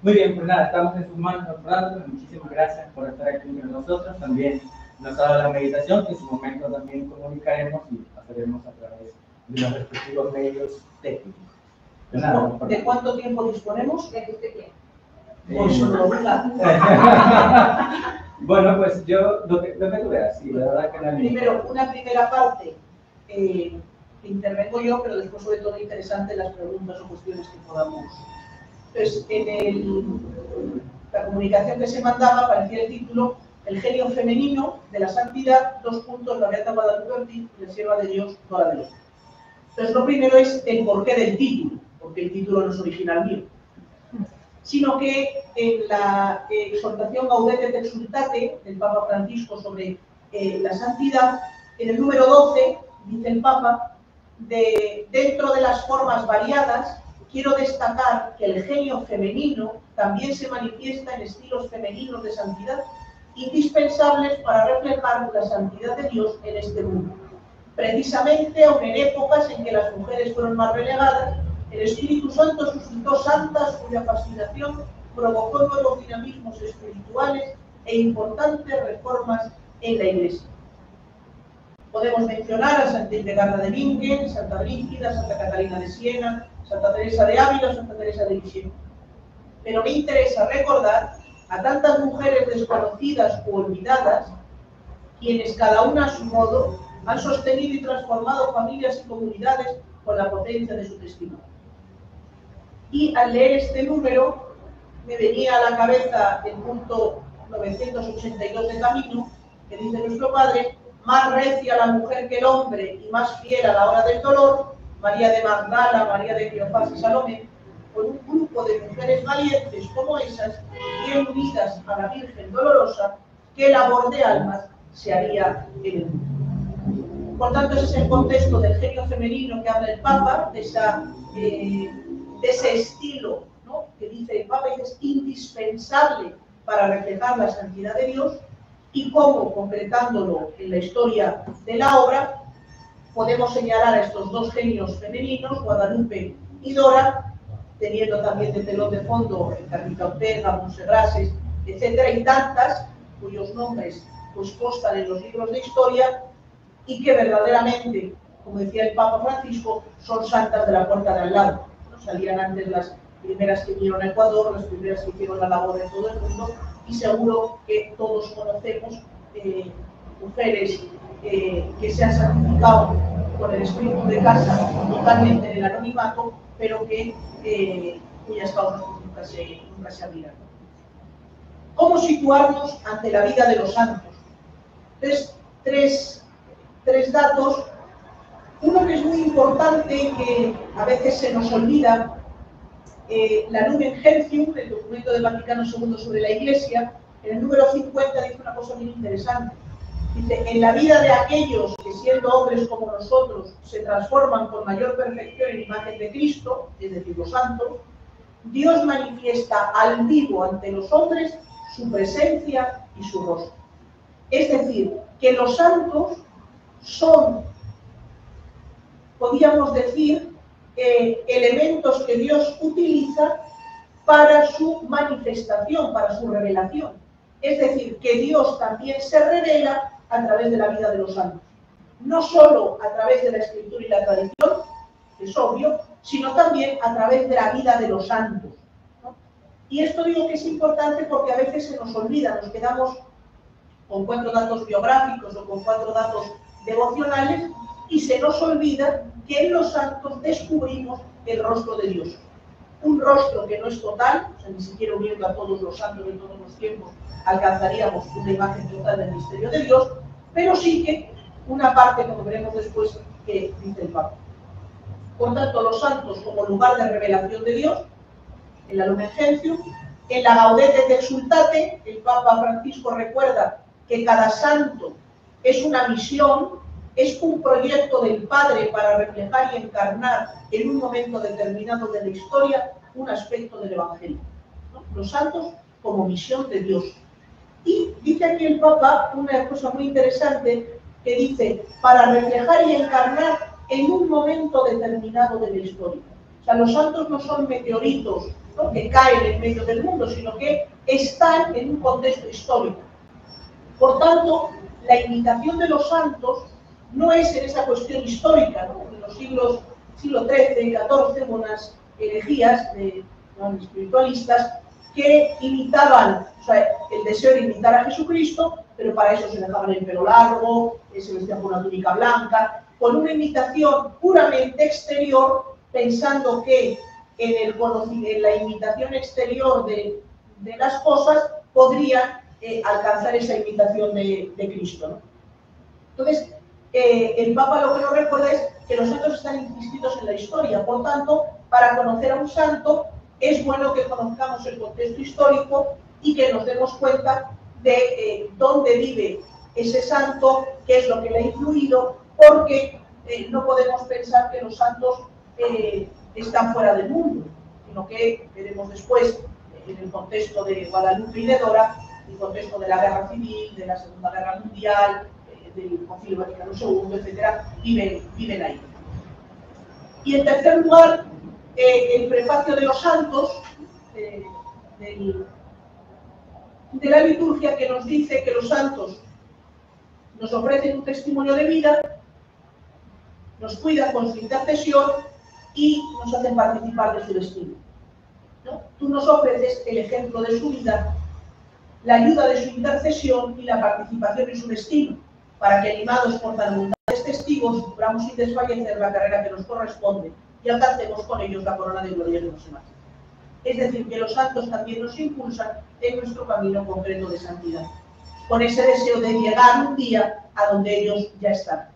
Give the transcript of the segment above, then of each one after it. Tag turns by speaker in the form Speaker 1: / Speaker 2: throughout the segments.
Speaker 1: Muy bien, pues nada, estamos en sus manos, Fernando. Muchísimas gracias por estar aquí con nosotros. También nos ha dado la meditación, que en su momento también comunicaremos y haremos a través de los respectivos medios técnicos.
Speaker 2: De, nada, ¿De cuánto tiempo disponemos? De este tiempo.
Speaker 1: bueno, pues yo, lo que, lo que tú veas, sí, la verdad que no
Speaker 2: Primero, una primera parte, eh, intervengo yo, pero después sobre todo interesante las preguntas o cuestiones que podamos. Entonces, en el, la comunicación que se mandaba aparecía el título El genio femenino de la santidad, dos puntos, la Beata Guadalupe Ortiz, la sierva de Dios, toda de Dios. Entonces, lo primero es el porqué del título, porque el título no es original mío sino que en la exhortación Gaudete et Exultate del Papa Francisco sobre eh, la santidad, en el número 12, dice el Papa, de, dentro de las formas variadas, quiero destacar que el genio femenino también se manifiesta en estilos femeninos de santidad, indispensables para reflejar la santidad de Dios en este mundo. Precisamente, aun en épocas en que las mujeres fueron más relegadas, el Espíritu Santo suscitó santas cuya fascinación provocó nuevos dinamismos espirituales e importantes reformas en la Iglesia. Podemos mencionar a Santa Hildegarda de Bingen, Santa Brígida, Santa Catalina de Siena, Santa Teresa de Ávila, Santa Teresa de Lisieux. Pero me interesa recordar a tantas mujeres desconocidas o olvidadas, quienes cada una a su modo han sostenido y transformado familias y comunidades con la potencia de su testimonio. Y al leer este número, me venía a la cabeza el punto 982 de Camino, que dice nuestro Padre, más recia la mujer que el hombre y más fiel a la hora del dolor, María de Magdala, María de Cleofás y Salomé, con un grupo de mujeres valientes como esas, bien unidas a la Virgen dolorosa, qué labor de almas se haría en el mundo. Por tanto, ese es el contexto del genio femenino que habla el Papa, de esa eh, de ese estilo ¿no? que dice el Papa es indispensable para reflejar la santidad de Dios y cómo, concretándolo en la historia de la obra, podemos señalar a estos dos genios femeninos, Guadalupe y Dora, teniendo también de telón de fondo Carlita Ortega, Monsegrases, etcétera, y tantas cuyos nombres pues constan en los libros de historia y que verdaderamente, como decía el Papa Francisco, son santas de la puerta de al lado. Salían antes las primeras que vinieron a Ecuador, las primeras que hicieron la labor en todo el mundo, y seguro que todos conocemos eh, mujeres eh, que se han santificado con el espíritu de casa totalmente en el anonimato, pero que eh, cuyas causas nunca se, nunca se abrirán. ¿Cómo situarnos ante la vida de los santos? Entonces, tres, tres datos uno que es muy importante, que a veces se nos olvida, eh, la Lumen Gentium, el documento del Vaticano II sobre la Iglesia, en el número 50 dice una cosa muy interesante. Dice, en la vida de aquellos que siendo hombres como nosotros se transforman con mayor perfección en imagen de Cristo, es decir, los santos, Dios manifiesta al vivo ante los hombres su presencia y su rostro. Es decir, que los santos son podríamos decir, eh, elementos que Dios utiliza para su manifestación, para su revelación. Es decir, que Dios también se revela a través de la vida de los santos. No solo a través de la escritura y la tradición, que es obvio, sino también a través de la vida de los santos. Y esto digo que es importante porque a veces se nos olvida, nos quedamos con cuatro datos biográficos o con cuatro datos devocionales y se nos olvida que en los santos descubrimos el rostro de Dios. Un rostro que no es total, o sea, ni siquiera uniendo a todos los santos de todos los tiempos alcanzaríamos una imagen total del misterio de Dios, pero sí que una parte, como veremos después, que dice el Papa. Por tanto, los santos como lugar de revelación de Dios, en la Lumen Gentium, en la Gaudete de Exultate, el Papa Francisco recuerda que cada santo es una misión es un proyecto del Padre para reflejar y encarnar en un momento determinado de la historia un aspecto del Evangelio. Los santos como misión de Dios. Y dice aquí el Papa una cosa muy interesante que dice, para reflejar y encarnar en un momento determinado de la historia. O sea, los santos no son meteoritos que caen en medio del mundo, sino que están en un contexto histórico. Por tanto, la imitación de los santos no es en esa cuestión histórica, ¿no? en los siglos siglo XIII, XIV, unas herejías de espiritualistas que imitaban, o sea, el deseo de imitar a Jesucristo, pero para eso se dejaban el pelo largo, se vestían con una túnica blanca, con una imitación puramente exterior, pensando que en, el, en la imitación exterior de, las cosas podrían eh, alcanzar esa imitación de, de Cristo. Entonces, eh, el Papa lo que nos recuerda es que los santos están inscritos en la historia. Por tanto, para conocer a un santo es bueno que conozcamos el contexto histórico y que nos demos cuenta de eh, dónde vive ese santo, qué es lo que le ha influido, porque eh, no podemos pensar que los santos están fuera del mundo, sino que veremos después, en el contexto de Guadalupe y de Dora, el contexto de la guerra civil, de la Segunda Guerra Mundial, del Concilio Vaticano II, etcétera, viven, viven ahí. Y en tercer lugar, eh, el prefacio de los santos, eh, de la liturgia, que nos dice que los santos nos ofrecen un testimonio de vida, nos cuidan con su intercesión y nos hacen participar de su destino. Tú nos ofreces el ejemplo de su vida, la ayuda de su intercesión y la participación en su destino para que animados por tan abundantes testigos, cumplamos sin desfallecer la carrera que nos corresponde y alcancemos con ellos la corona de gloria de los demás. Es decir, que los santos también nos impulsan en nuestro camino concreto de santidad, con ese deseo de llegar un día a donde ellos ya están.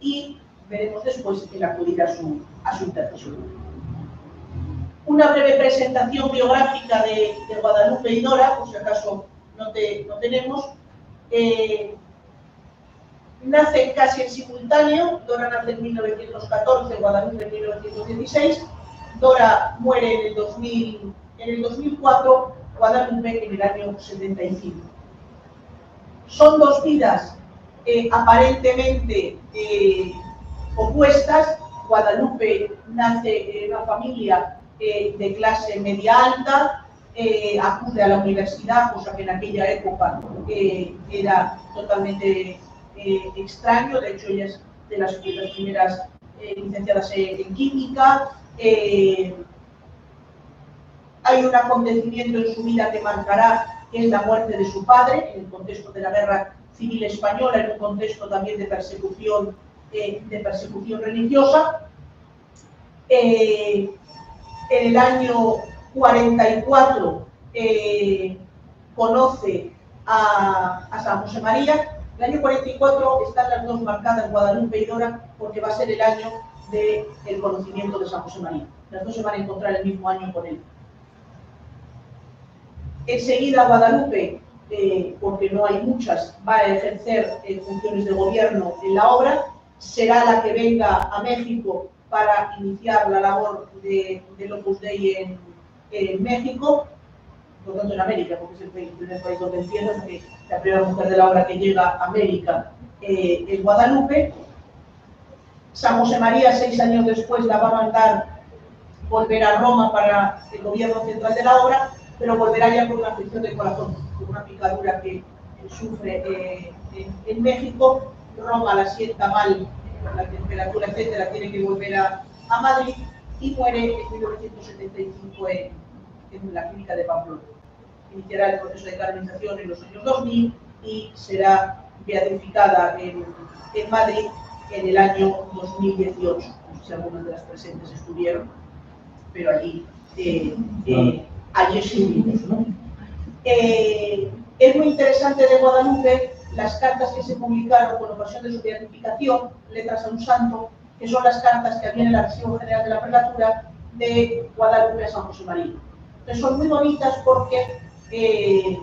Speaker 2: Y veremos después el acudir a su, a su intercesión. Una breve presentación biográfica de, Guadalupe y Dora, por si acaso no, te, no tenemos. Eh, nacen casi en simultáneo, Dora nace en 1914, Guadalupe en 1916, Dora muere en el, 2000, en el 2004, Guadalupe en el año 75. Son dos vidas eh, aparentemente eh, opuestas. Guadalupe nace en una familia eh, de clase media alta, acude a la universidad, cosa que en aquella época era totalmente eh, extraño, de hecho ella es de las, primeras eh, licenciadas en, química. Eh, hay un acontecimiento en su vida que marcará, que es la muerte de su padre, en el contexto de la guerra civil española, en un contexto también de persecución, de persecución religiosa. en el año 44 conoce a, a San José María, el año 44 están las dos marcadas, Guadalupe y Dora, porque va a ser el año del conocimiento de San José María. Las dos se van a encontrar el mismo año con él. Enseguida Guadalupe, eh, porque no hay muchas, va a ejercer eh, funciones de gobierno en la obra, será la que venga a México para iniciar la labor de, de Opus Dei en, en México por tanto en América, porque es el, primer país donde entiendo que la primera mujer de la obra que llega a América eh, es Guadalupe. San José María, seis años después, la va a mandar volver a Roma para el gobierno central de la obra, pero volverá ya con una afección del corazón, con una picadura que sufre eh, en, México. Roma la sienta mal, la temperatura, etcétera, tiene que volver a, Madrid y muere en 1975 en, en la clínica de Pamplona iniciará el proceso de canonización en los años 2000 y será beatificada en, en Madrid en el año 2018. No sé si algunas de las presentes estuvieron, pero allí, eh, eh, allí estuvimos. ¿no? Eh, es muy interesante de Guadalupe las cartas que se publicaron con ocasión de su beatificación, letras a un santo, que son las cartas que había en el Archivo General de la Prelatura de Guadalupe a San José María. Entonces son muy bonitas porque eh,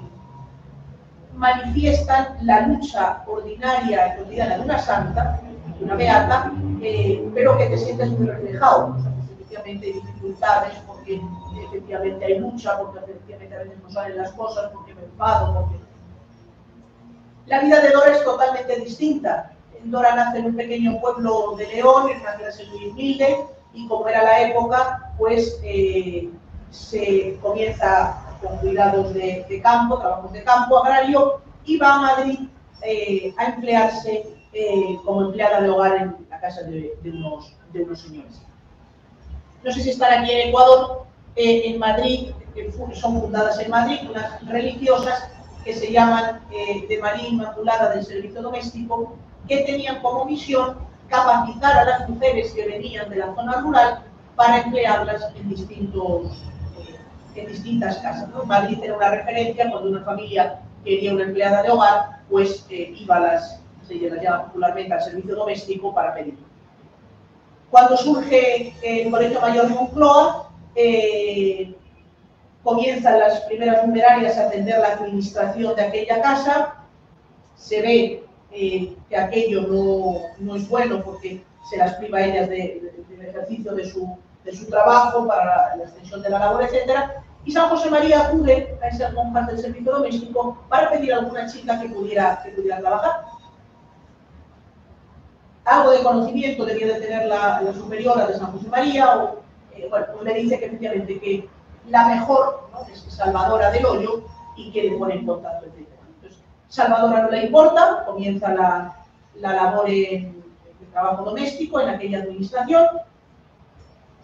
Speaker 2: manifiestan la lucha ordinaria y cotidiana de una santa, de una beata, eh, pero que te sientes muy reflejado. efectivamente hay dificultades, porque efectivamente hay lucha, porque efectivamente a veces no salen las cosas, porque me enfado, porque... La vida de Dora es totalmente distinta. Dora nace en un pequeño pueblo de León, en una clase muy humilde, y como era la época, pues eh, se comienza con cuidados de, campo, trabajos de campo agrario, y va a Madrid eh, a emplearse eh, como empleada de hogar en la casa de, unos, señores. No sé si están aquí en Ecuador, en Madrid, son fundadas en Madrid unas religiosas que se llaman de María Inmaculada del Servicio Doméstico, que tenían como misión capacitar a las mujeres que venían de la zona rural para emplearlas en, distintos, eh, en distintas casas. ¿no? Madrid era una referencia cuando una familia quería una empleada de hogar, pues eh, iba a las, se llama popularmente al servicio doméstico para pedirlo. Cuando surge el Colegio Mayor Moncloa, eh, comienzan las primeras numerarias a atender la administración de aquella casa, se ve eh, que aquello no, no, es bueno porque se las priva ellas del ejercicio de su, de su, trabajo para la extensión de la labor, etc. Y San José María acude a ese monjas del servicio doméstico para pedir a alguna chica que pudiera, que pudiera trabajar. Algo de conocimiento debía de tener la, la superiora de San José María, o eh, bueno, pues le dice que efectivamente que la mejor ¿no? es Salvadora del Hoyo y que le pone en contacto, etc. Salvadora no le importa, comienza la, labor en el trabajo doméstico en aquella administración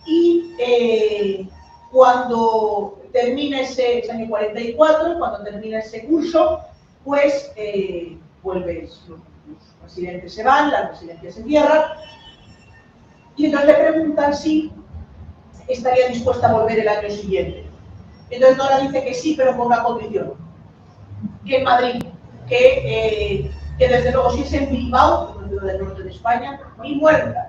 Speaker 2: y eh, cuando termina ese, año 44, cuando termina ese curso, pues eh, los, residentes se van, las residencias se cierran y entonces le preguntan si estaría dispuesta a volver el año siguiente. Entonces Nora dice que sí, pero con una condición, que en Madrid eh, que, desde luego si es en Bilbao, del norte de España, ni muerta.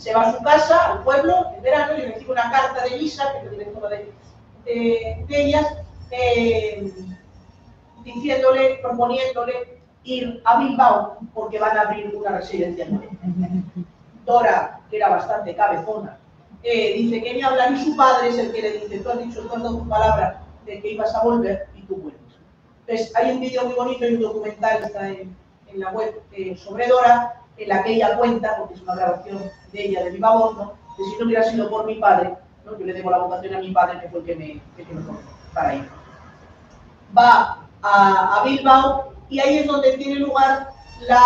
Speaker 2: Se va a su casa, al pueblo, en verano, y recibe una carta de Lisa, que es la directora de, ellas, eh, diciéndole, proponiéndole ir a Bilbao porque van a abrir una residencia. Dora, que era bastante cabezona, eh, dice que ni habla ni su padre es el que le dice, tú has dicho, tú has tu palabra de que ibas a volver y tú vuelves. Entonces, hay un vídeo muy bonito y un documental, está en, la web eh, sobre Dora, en la que ella cuenta, porque es una grabación de ella, de voz, ¿no? de si no hubiera sido por mi padre, ¿no? yo le debo la vocación a mi padre, que fue el que me, el que me para ir. Va a, Bilbao y ahí es donde tiene lugar la,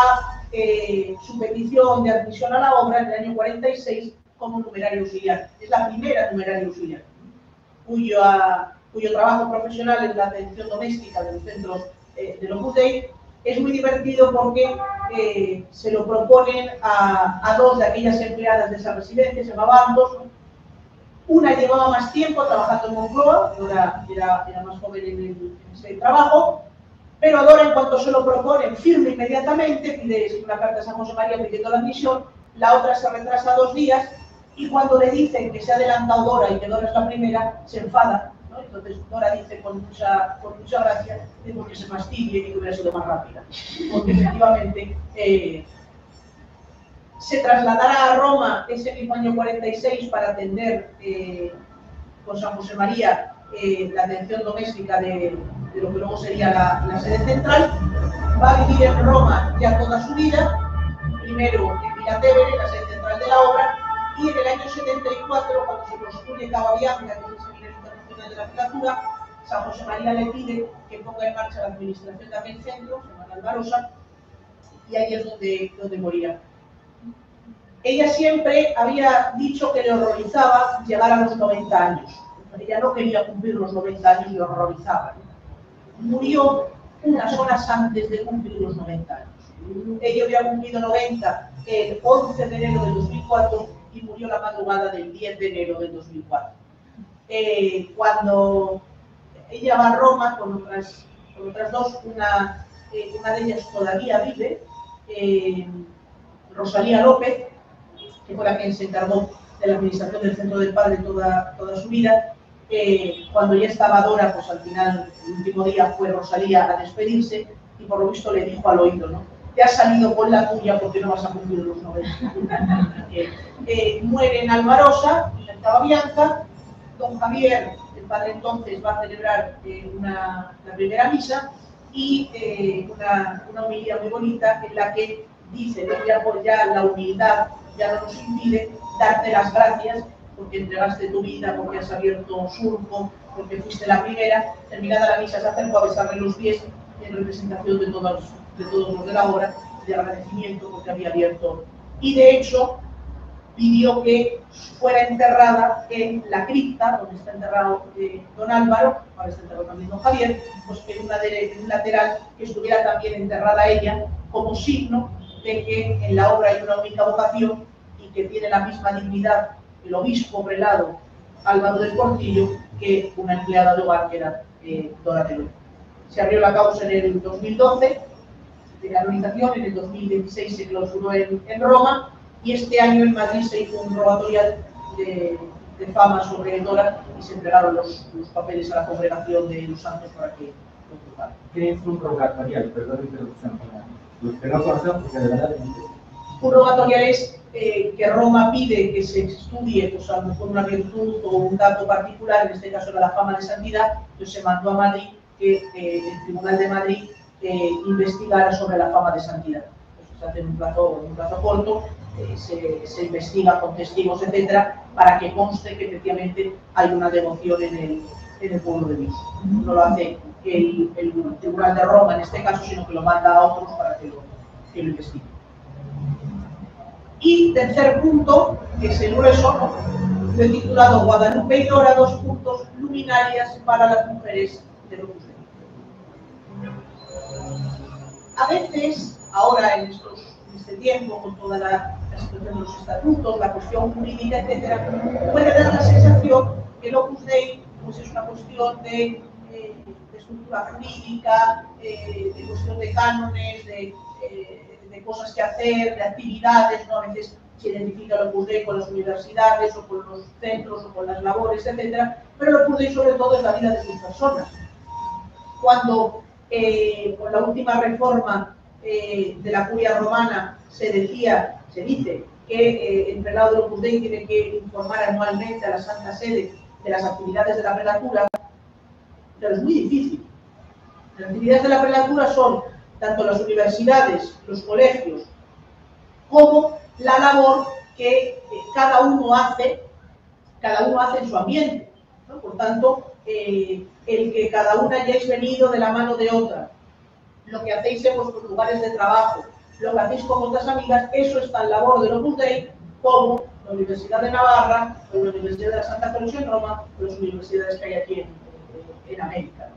Speaker 2: eh, su petición de admisión a la obra en el año 46 como numerario auxiliar. Es la primera numerario auxiliar, cuyo, cuyo trabajo profesional es la atención doméstica de los centros eh, de los Day, es muy divertido porque eh, se lo proponen a, dos de aquellas empleadas de esa residencia, se llamaban dos. Una llevaba más tiempo trabajando en Moncloa, Dora era, era, más joven en, ese trabajo, pero Dora, en cuanto se lo proponen, firme inmediatamente, pide una carta a San José María pidiendo la admisión, la otra se retrasa dos días y cuando le dicen que se ha adelantado Dora y que Dora es la primera, se enfada entonces Dora dice con mucha, con mucha gracia que se fastidie y que hubiera sido más rápida. Porque efectivamente eh, se trasladará a Roma ese mismo año 46 para atender eh, con San José María eh, la atención doméstica de, lo que luego sería la, sede central. Va a vivir en Roma ya toda su vida, primero en Vilatevere, la sede central de la obra, y en el año 74, cuando se construye Cava Bianca, que de la Legislatura, San José María le pide que ponga en marcha la administración aquel centro, llama Alvarosa, y ahí es donde, donde morirá. Ella siempre había dicho que le horrorizaba llegar a los 90 años. Ella no quería cumplir los 90 años y le horrorizaba. Murió unas horas antes de cumplir los 90 años. Ella había cumplido 90 el 11 de enero de 2004 y murió la madrugada del 10 de enero de 2004. Eh, cuando ella va a Roma con otras, otras dos, una, eh, una, de ellas todavía vive, eh, Rosalía López, que fue la que se encargó de la administración del Centro del Padre toda, toda su vida. cuando ya estaba Dora, pues al final, el último día fue Rosalía a despedirse y por lo visto le dijo al oído, ¿no? Te has salido con la tuya porque no vas a cumplir los 90. muere en Alvarosa, en Bianca, don Javier, el padre entonces, va a celebrar eh, una, la primera misa y eh, una, una homilía muy bonita en la que dice, ya por ya la humildad ya no nos impide darte las gracias porque entregaste tu vida, porque has abierto surco, porque fuiste la primera, terminada la misa se acercó a besarle los pies en representación de todos, de todos los de la obra, de agradecimiento porque había abierto. Y de hecho, pidió que fuera enterrada en la cripta, donde está enterrado eh, don Álvaro, ahora está enterrado también don Javier, pues en, una en un lateral que estuviera también enterrada ella, como signo de que en la obra hay una única vocación y que tiene la misma dignidad el obispo prelado Álvaro del Portillo que una empleada de hogar que era eh, Se abrió la causa en el 2012 de canonización, en el 2016 se clausuró en, en Roma y este año en Madrid se hizo un rogatorial de, fama sobre Dora y se entregaron los, papeles a la congregación de los santos para que
Speaker 1: lo ¿Qué es un rogatorial? Perdón la introducción. Los que no conocemos, porque de verdad
Speaker 2: Un rogatorial es eh, que Roma pide que se estudie pues, a lo mejor una virtud o un dato particular, en este caso era la fama de santidad, entonces se mandó a Madrid que eh, el Tribunal de Madrid eh, investigara sobre la fama de santidad. Entonces se hace en un plazo, en un plazo corto eh, se, investiga con testigos, etcétera, para que conste que efectivamente hay una devoción en el, en el pueblo de Dios. No lo hace el, Tribunal de Roma en este caso, sino que lo manda a otros para que lo, que investiguen. Y tercer punto, que es el grueso, lo titulado Guadalupe y Dora, dos puntos luminarias para las mujeres de los A veces, ahora en, estos, en este tiempo, con toda la la situación de los estatutos, la cuestión jurídica, etcétera, puede dar la sensación que el Opus Dei pues, es una cuestión de, eh, estructura jurídica, eh, de cuestión de cánones, de, eh, de, cosas que hacer, de actividades, ¿no? a veces se identifica el Opus Dei con las universidades o con los centros o con las labores, etcétera, pero el Opus Dei sobre todo es la vida de sus personas. Cuando con la última reforma de la curia romana se decía se dice que eh, el prelado de Opus Dei tiene que informar anualmente a la Santa Sede de las actividades de la prelatura, pero es muy difícil. Las actividades de la prelatura son tanto las universidades, los colegios, como la labor que eh, cada uno hace, cada uno hace en su ambiente. Por tanto, eh, el que cada una hayáis venido de la mano de otra, lo que hacéis en vuestros lugares de trabajo, lo que hacéis con otras amigas, eso está en labor de Opus Dei, como la Universidad de Navarra, o la Universidad de la Santa Cruz en Roma, o las universidades que hay aquí en, América.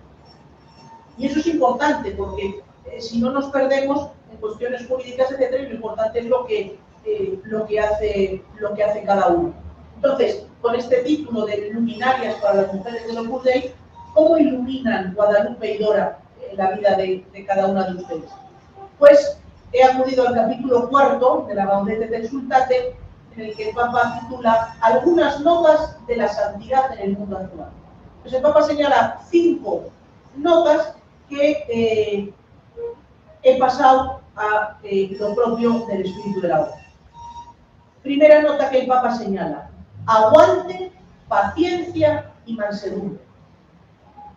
Speaker 2: Y eso es importante porque eh, si no nos perdemos en cuestiones jurídicas, etc., lo importante es lo que, eh, lo, que hace, lo que hace cada uno. Entonces, con este título de luminarias para las mujeres de Opus Dei, ¿cómo iluminan Guadalupe y Dora eh, la vida de, de cada una de ustedes? Pues he acudido al capítulo cuarto de la Gaudete del Sultate, en el que el Papa titula Algunas notas de la santidad en el mundo actual. Pues el Papa señala cinco notas que eh, he pasado a eh, lo propio del espíritu de la obra. Primera nota que el Papa señala, aguante, paciencia y mansedumbre.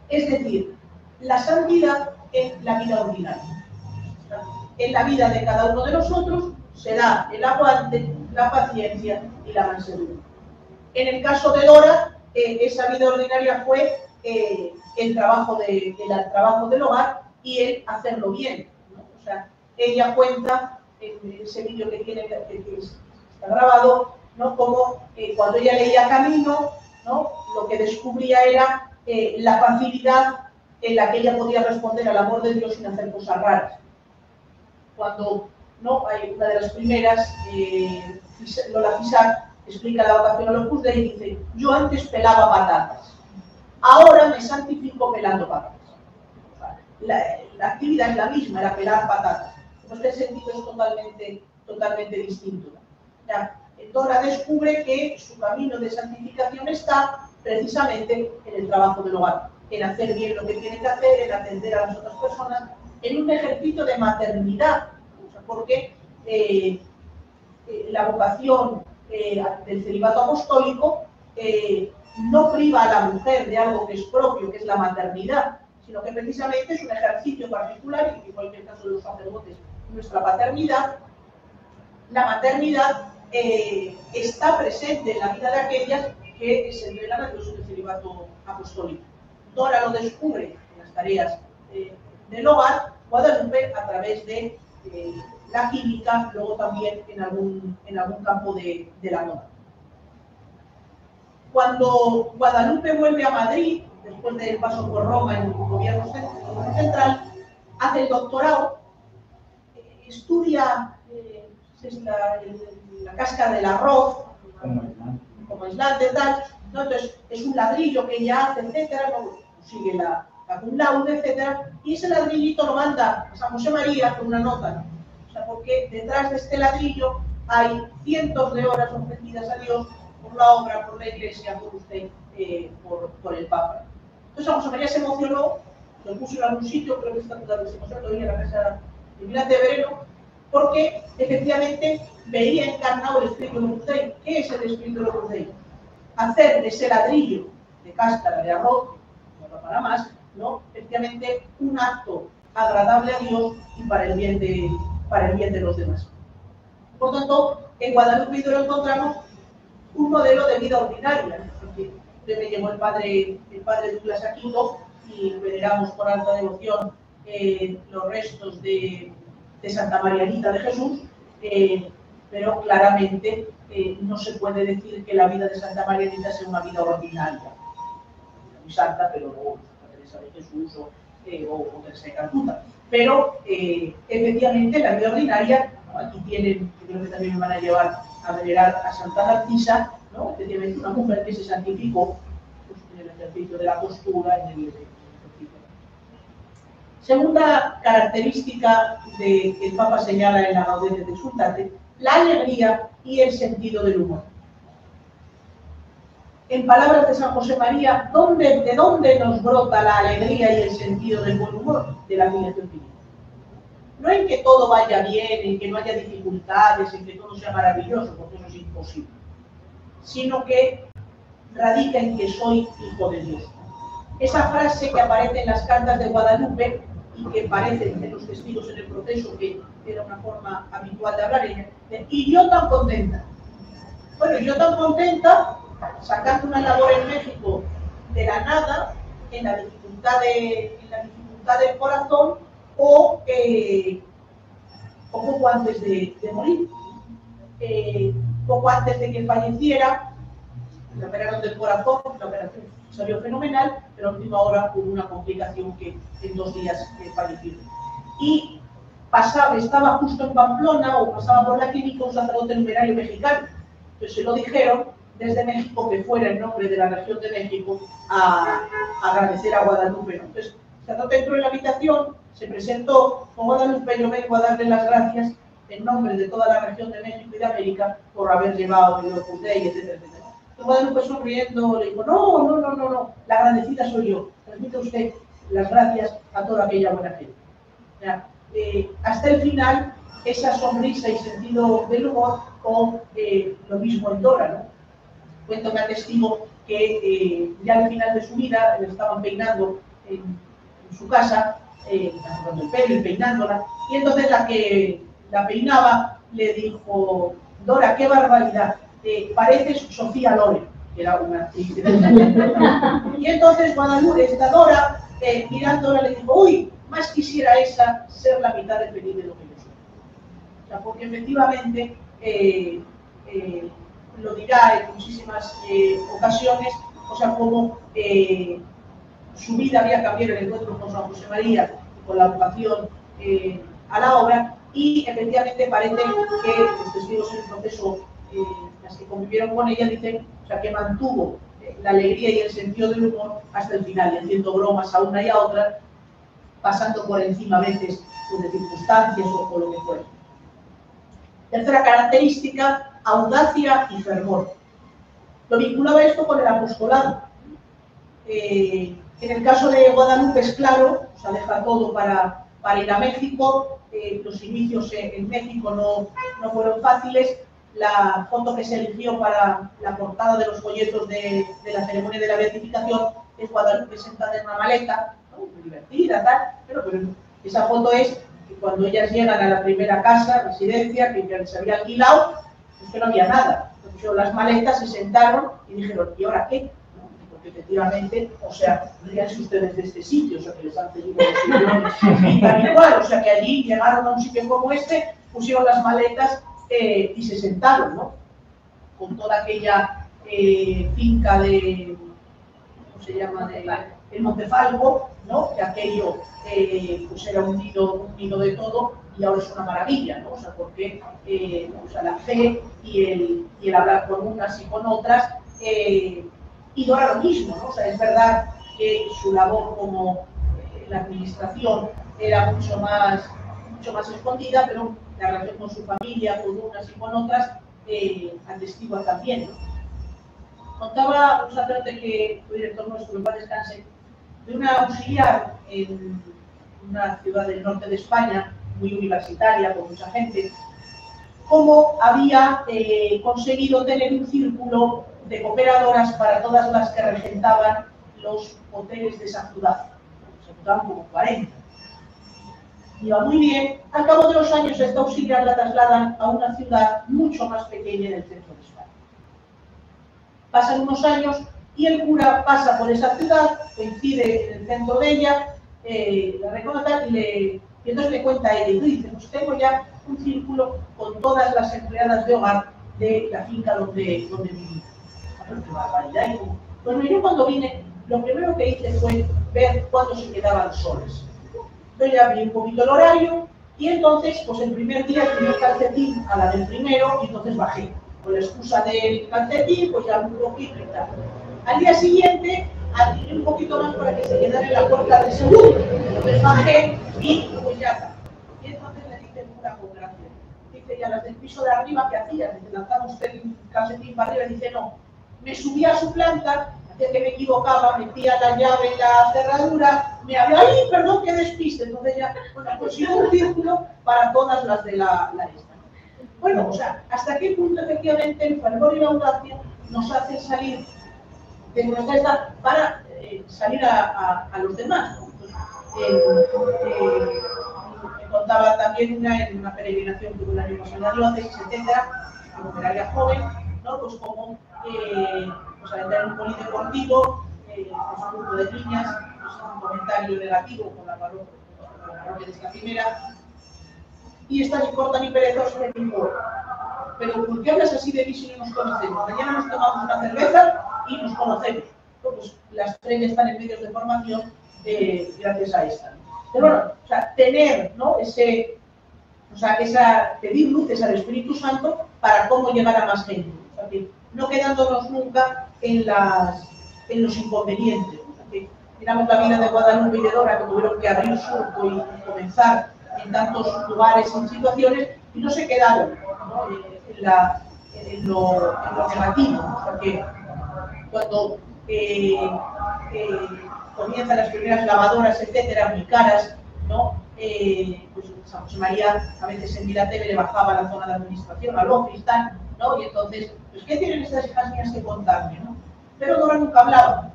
Speaker 2: Es decir, la santidad en la vida ordinaria en la vida de cada uno de nosotros será el aguante, la paciencia y la mansedumbre. En el caso de Dora, eh, esa vida ordinaria fue eh, el, trabajo de, trabajo del hogar y el hacerlo bien. O sea, ella cuenta en ese vídeo que tiene que está grabado, ¿no? como eh, cuando ella leía Camino, ¿no? lo que descubría era la facilidad en la que ella podía responder al amor de Dios sin hacer cosas raras cuando ¿no? hay una de las primeras, eh, Lola Fisac, explica la vocación a los Dei y dice, yo antes pelaba patatas, ahora me santifico pelando patatas. La, actividad es la misma, era pelar patatas. En este sentido es totalmente, totalmente distinto. Ya, Dora descubre que su camino de santificación está precisamente en el trabajo del hogar, en hacer bien lo que tiene que hacer, en atender a las otras personas en un ejercicio de maternidad, porque eh, eh, la vocación eh, del celibato apostólico no priva a la mujer de algo que es propio, que es la maternidad, sino que precisamente es un ejercicio particular, y en cualquier caso de los sacerdotes, nuestra paternidad, la maternidad está presente en la vida de aquellas que se entregan a Dios en el celibato apostólico. Dora lo descubre en las tareas del hogar, Guadalupe a través de eh, la química, luego también en algún, en algún campo de, de la moda. Cuando Guadalupe vuelve a Madrid, después del paso por Roma en el gobierno central, hace el doctorado, eh, estudia eh, la, la, cáscara del arroz como aislante, tal, ¿no? entonces es un ladrillo que ella hace, etcétera, ¿no? sigue la, la cum laude, etcétera, y ese ladrillito lo manda a José María con una nota, ¿no? o sea, porque detrás de este ladrillo hay cientos de horas ofrecidas a Dios por la obra, por la iglesia, por usted, eh, por, el Papa. Entonces San José María se emocionó, lo puso en algún sitio, creo que está se emocionó todavía en la casa de Milán de porque efectivamente veía encarnado el espíritu de Lucey. ¿Qué es el espíritu de Lucey? Hacer de ese ladrillo de cáscara de arroz, no para más, ¿no? efectivamente un acto agradable a Dios y para el bien de, para el bien de los demás. Por tanto, en Guadalupe lo encontramos un modelo de vida ordinaria. Porque me llevó el padre, el padre Douglas Aquino y veneramos por alta devoción eh, los restos de, de, Santa Marianita de Jesús, eh, pero claramente eh, no se puede decir que la vida de Santa Marianita sea una vida ordinaria. Muy santa, pero no Santa Teresa de Jesús o, eh, o, o Teresa de Calcuta. Pero efectivamente la vida ordinaria, aquí tienen, creo que también me van a llevar a venerar a Santa Narcisa, ¿no? efectivamente una mujer que se santificó pues, en el ejercicio de la postura, en el ejercicio. Segunda característica que el Papa señala en la Gaudium de Exultate, la alegría y el sentido del humor. En palabras de San José María, ¿dónde, ¿de dónde nos brota la alegría y el sentido del buen humor? De la filiación divina no en que todo vaya bien, en que no haya dificultades, en que todo sea maravilloso, porque eso es imposible, sino que radica en que soy hijo de Dios. Esa frase que aparece en las cartas de Guadalupe y que parece en los testigos en el proceso, que era una forma habitual de hablar, y yo tan contenta. Bueno, yo tan contenta, sacando una labor en México de la nada, en la dificultad, de, en la dificultad del corazón, o, eh, poco antes de, de morir, eh, poco antes de que falleciera, le operaron del corazón, la operación salió fenomenal, pero a última hora hubo una complicación que en dos días eh, falleció. Y pasaba, estaba justo en Pamplona o pasaba por la clínica un sacerdote numerario mexicano. Entonces se lo dijeron desde México que fuera en nombre de la región de México a, agradecer a Guadalupe. Entonces, sacerdote entró en la habitación, se presentó con Guadalupe, yo vengo a darle las gracias en nombre de toda la región de México y de América por haber llevado el Opus Dei, etcétera, etcétera. Guadalupe sonriendo le dijo, no, no, no, no, no, la agradecida soy yo. Transmite usted las gracias a toda aquella buena gente. Eh, hasta el final, esa sonrisa y sentido del humor con eh, lo mismo en Dora, ¿no? Cuento que testigo que eh, ya al final de su vida le estaban peinando en, su casa, eh, el pelo y peinándola, y entonces la que la peinaba le dijo, Dora, qué barbaridad, pareces Sofía Loren, que era una actriz. y entonces Guadalupe, esta Dora, eh, mirándola, le dijo, uy, más quisiera esa ser la mitad de feliz de lo que yo soy. O sea, porque efectivamente eh, eh, lo dirá en muchísimas eh, ocasiones, o sea, como su vida había cambiado el encuentro con San José María, con la vocación a la obra, y efectivamente parece que los testigos en el proceso, eh, las que convivieron con ella, dicen o sea, que mantuvo eh, la alegría y el sentido del humor hasta el final, y haciendo bromas a una y a otra, pasando por encima a veces de circunstancias o, o lo que fuera. Tercera característica, audacia y fervor. Lo vinculaba esto con el apostolado. Eh, en el caso de Guadalupe es claro, o sea, deja todo para, para ir a México, eh, los inicios en, México no, no, fueron fáciles. La foto que se eligió para la portada de los folletos de, de la ceremonia de la beatificación es Guadalupe sentada en una maleta, muy divertida, tal, pero, pero esa foto es que cuando ellas llegan a la primera casa, residencia, que ya les había alquilado, que no había nada. Pusieron las maletas, se sentaron y dijeron, ¿y ahora qué? Porque efectivamente, o sea, fíjense ustedes de este sitio, o sea, que les han pedido y tal y cual, o sea, que allí llegaron a un sitio como este, pusieron las maletas eh, y se sentaron, ¿no? Con toda aquella eh, finca de, ¿cómo se llama? De, el Montefalco, ¿no? Que aquello eh, pues era un nido, un nido de todo y ahora es una maravilla, ¿no? O sea, porque eh, o sea, la fe y el, y el hablar con unas y con otras, eh, y Dora lo mismo, ¿no? O sea, es verdad que su labor como eh, la administración era mucho más, mucho más escondida, pero la relación con su familia, con unas y con otras, eh, atestigua también, ¿no? Contaba un sacerdote que fue director nuestro, en paz descanse, de una auxiliar en una ciudad del norte de España, muy universitaria, con mucha gente, cómo había eh, conseguido tener un círculo de cooperadoras para todas las que regentaban los hoteles de. Se juntaban como 40. Iba muy bien. Al cabo de los años, esta auxiliar la trasladan a una ciudad mucho más pequeña en el centro de España. Pasan unos años y el cura pasa por esa ciudad, coincide en el centro de ella, eh, la reconoce y, le, y entonces le cuenta a ella y dice, pues tengo ya un círculo con todas las empleadas de hogar de la finca donde, donde viví. Qué barbaridad. Bueno, yo cuando vine, lo primero que hice fue ver cuándo se quedaban solas. Yo ya vi un poquito el horario y entonces, pues el primer día el primer calcetín a la del primero y entonces bajé. Con la excusa del calcetín, pues ya un poquito y tal. Al día siguiente, atiré un poquito más para que se en la puerta del segundo. Bajé y ya. Y entonces le dije una con gracia. Dice, ya las del piso de arriba, ¿qué hacían? Dice, lanzaba usted un calcetín para arriba. Dice, no. Me subí a su planta, hacía que me equivocaba, metía la llave en la cerradura, me había, ¡ay, perdón, qué despiste! Entonces ya, bueno, hice un círculo para todas las de la, la esta. Bueno, o sea, hasta qué punto efectivamente el fervor y la audacia nos hacen salir de nuestra esta para eh, salir a, los demás. Pues, eh, eh, me contaba también una en una peregrinación que hubo el año pasado en etcétera, como operaria joven, ¿no? Pues como pues al entrar en un polideportivo, eh, pues un grupo de niñas, pues un comentario negativo con la parroquia, con la parroquia de esta primera, y estas ni cortan ni perezosas ni importa. Pero ¿por qué hablas así de mí si no nos conocemos? Mañana nos tomamos una cerveza y nos conocemos. Pues las tres están en medios de formación eh, gracias a esta. Pero bueno, o sea, tener ¿no? ese, o sea, esa, pedir luces al Espíritu Santo para cómo llegar a más gente. O sea, que no quedándonos nunca en, las, en los inconvenientes. O sea, que miramos la vida de Guadalupe y de Dora que tuvieron que abrir surco y comenzar en tantos lugares y situaciones y no se quedaron ¿no? En, la, en, lo, en, negativo. O sea que cuando eh, eh, comienzan las primeras lavadoras, etcétera, muy caras, ¿no? Eh, pues San José María a veces en Mirateve le bajaba a la zona de administración, al office, tal, ¿no? Y entonces, pues, ¿qué tienen estas hijas que contarme, no? Pero Dora nunca hablaba,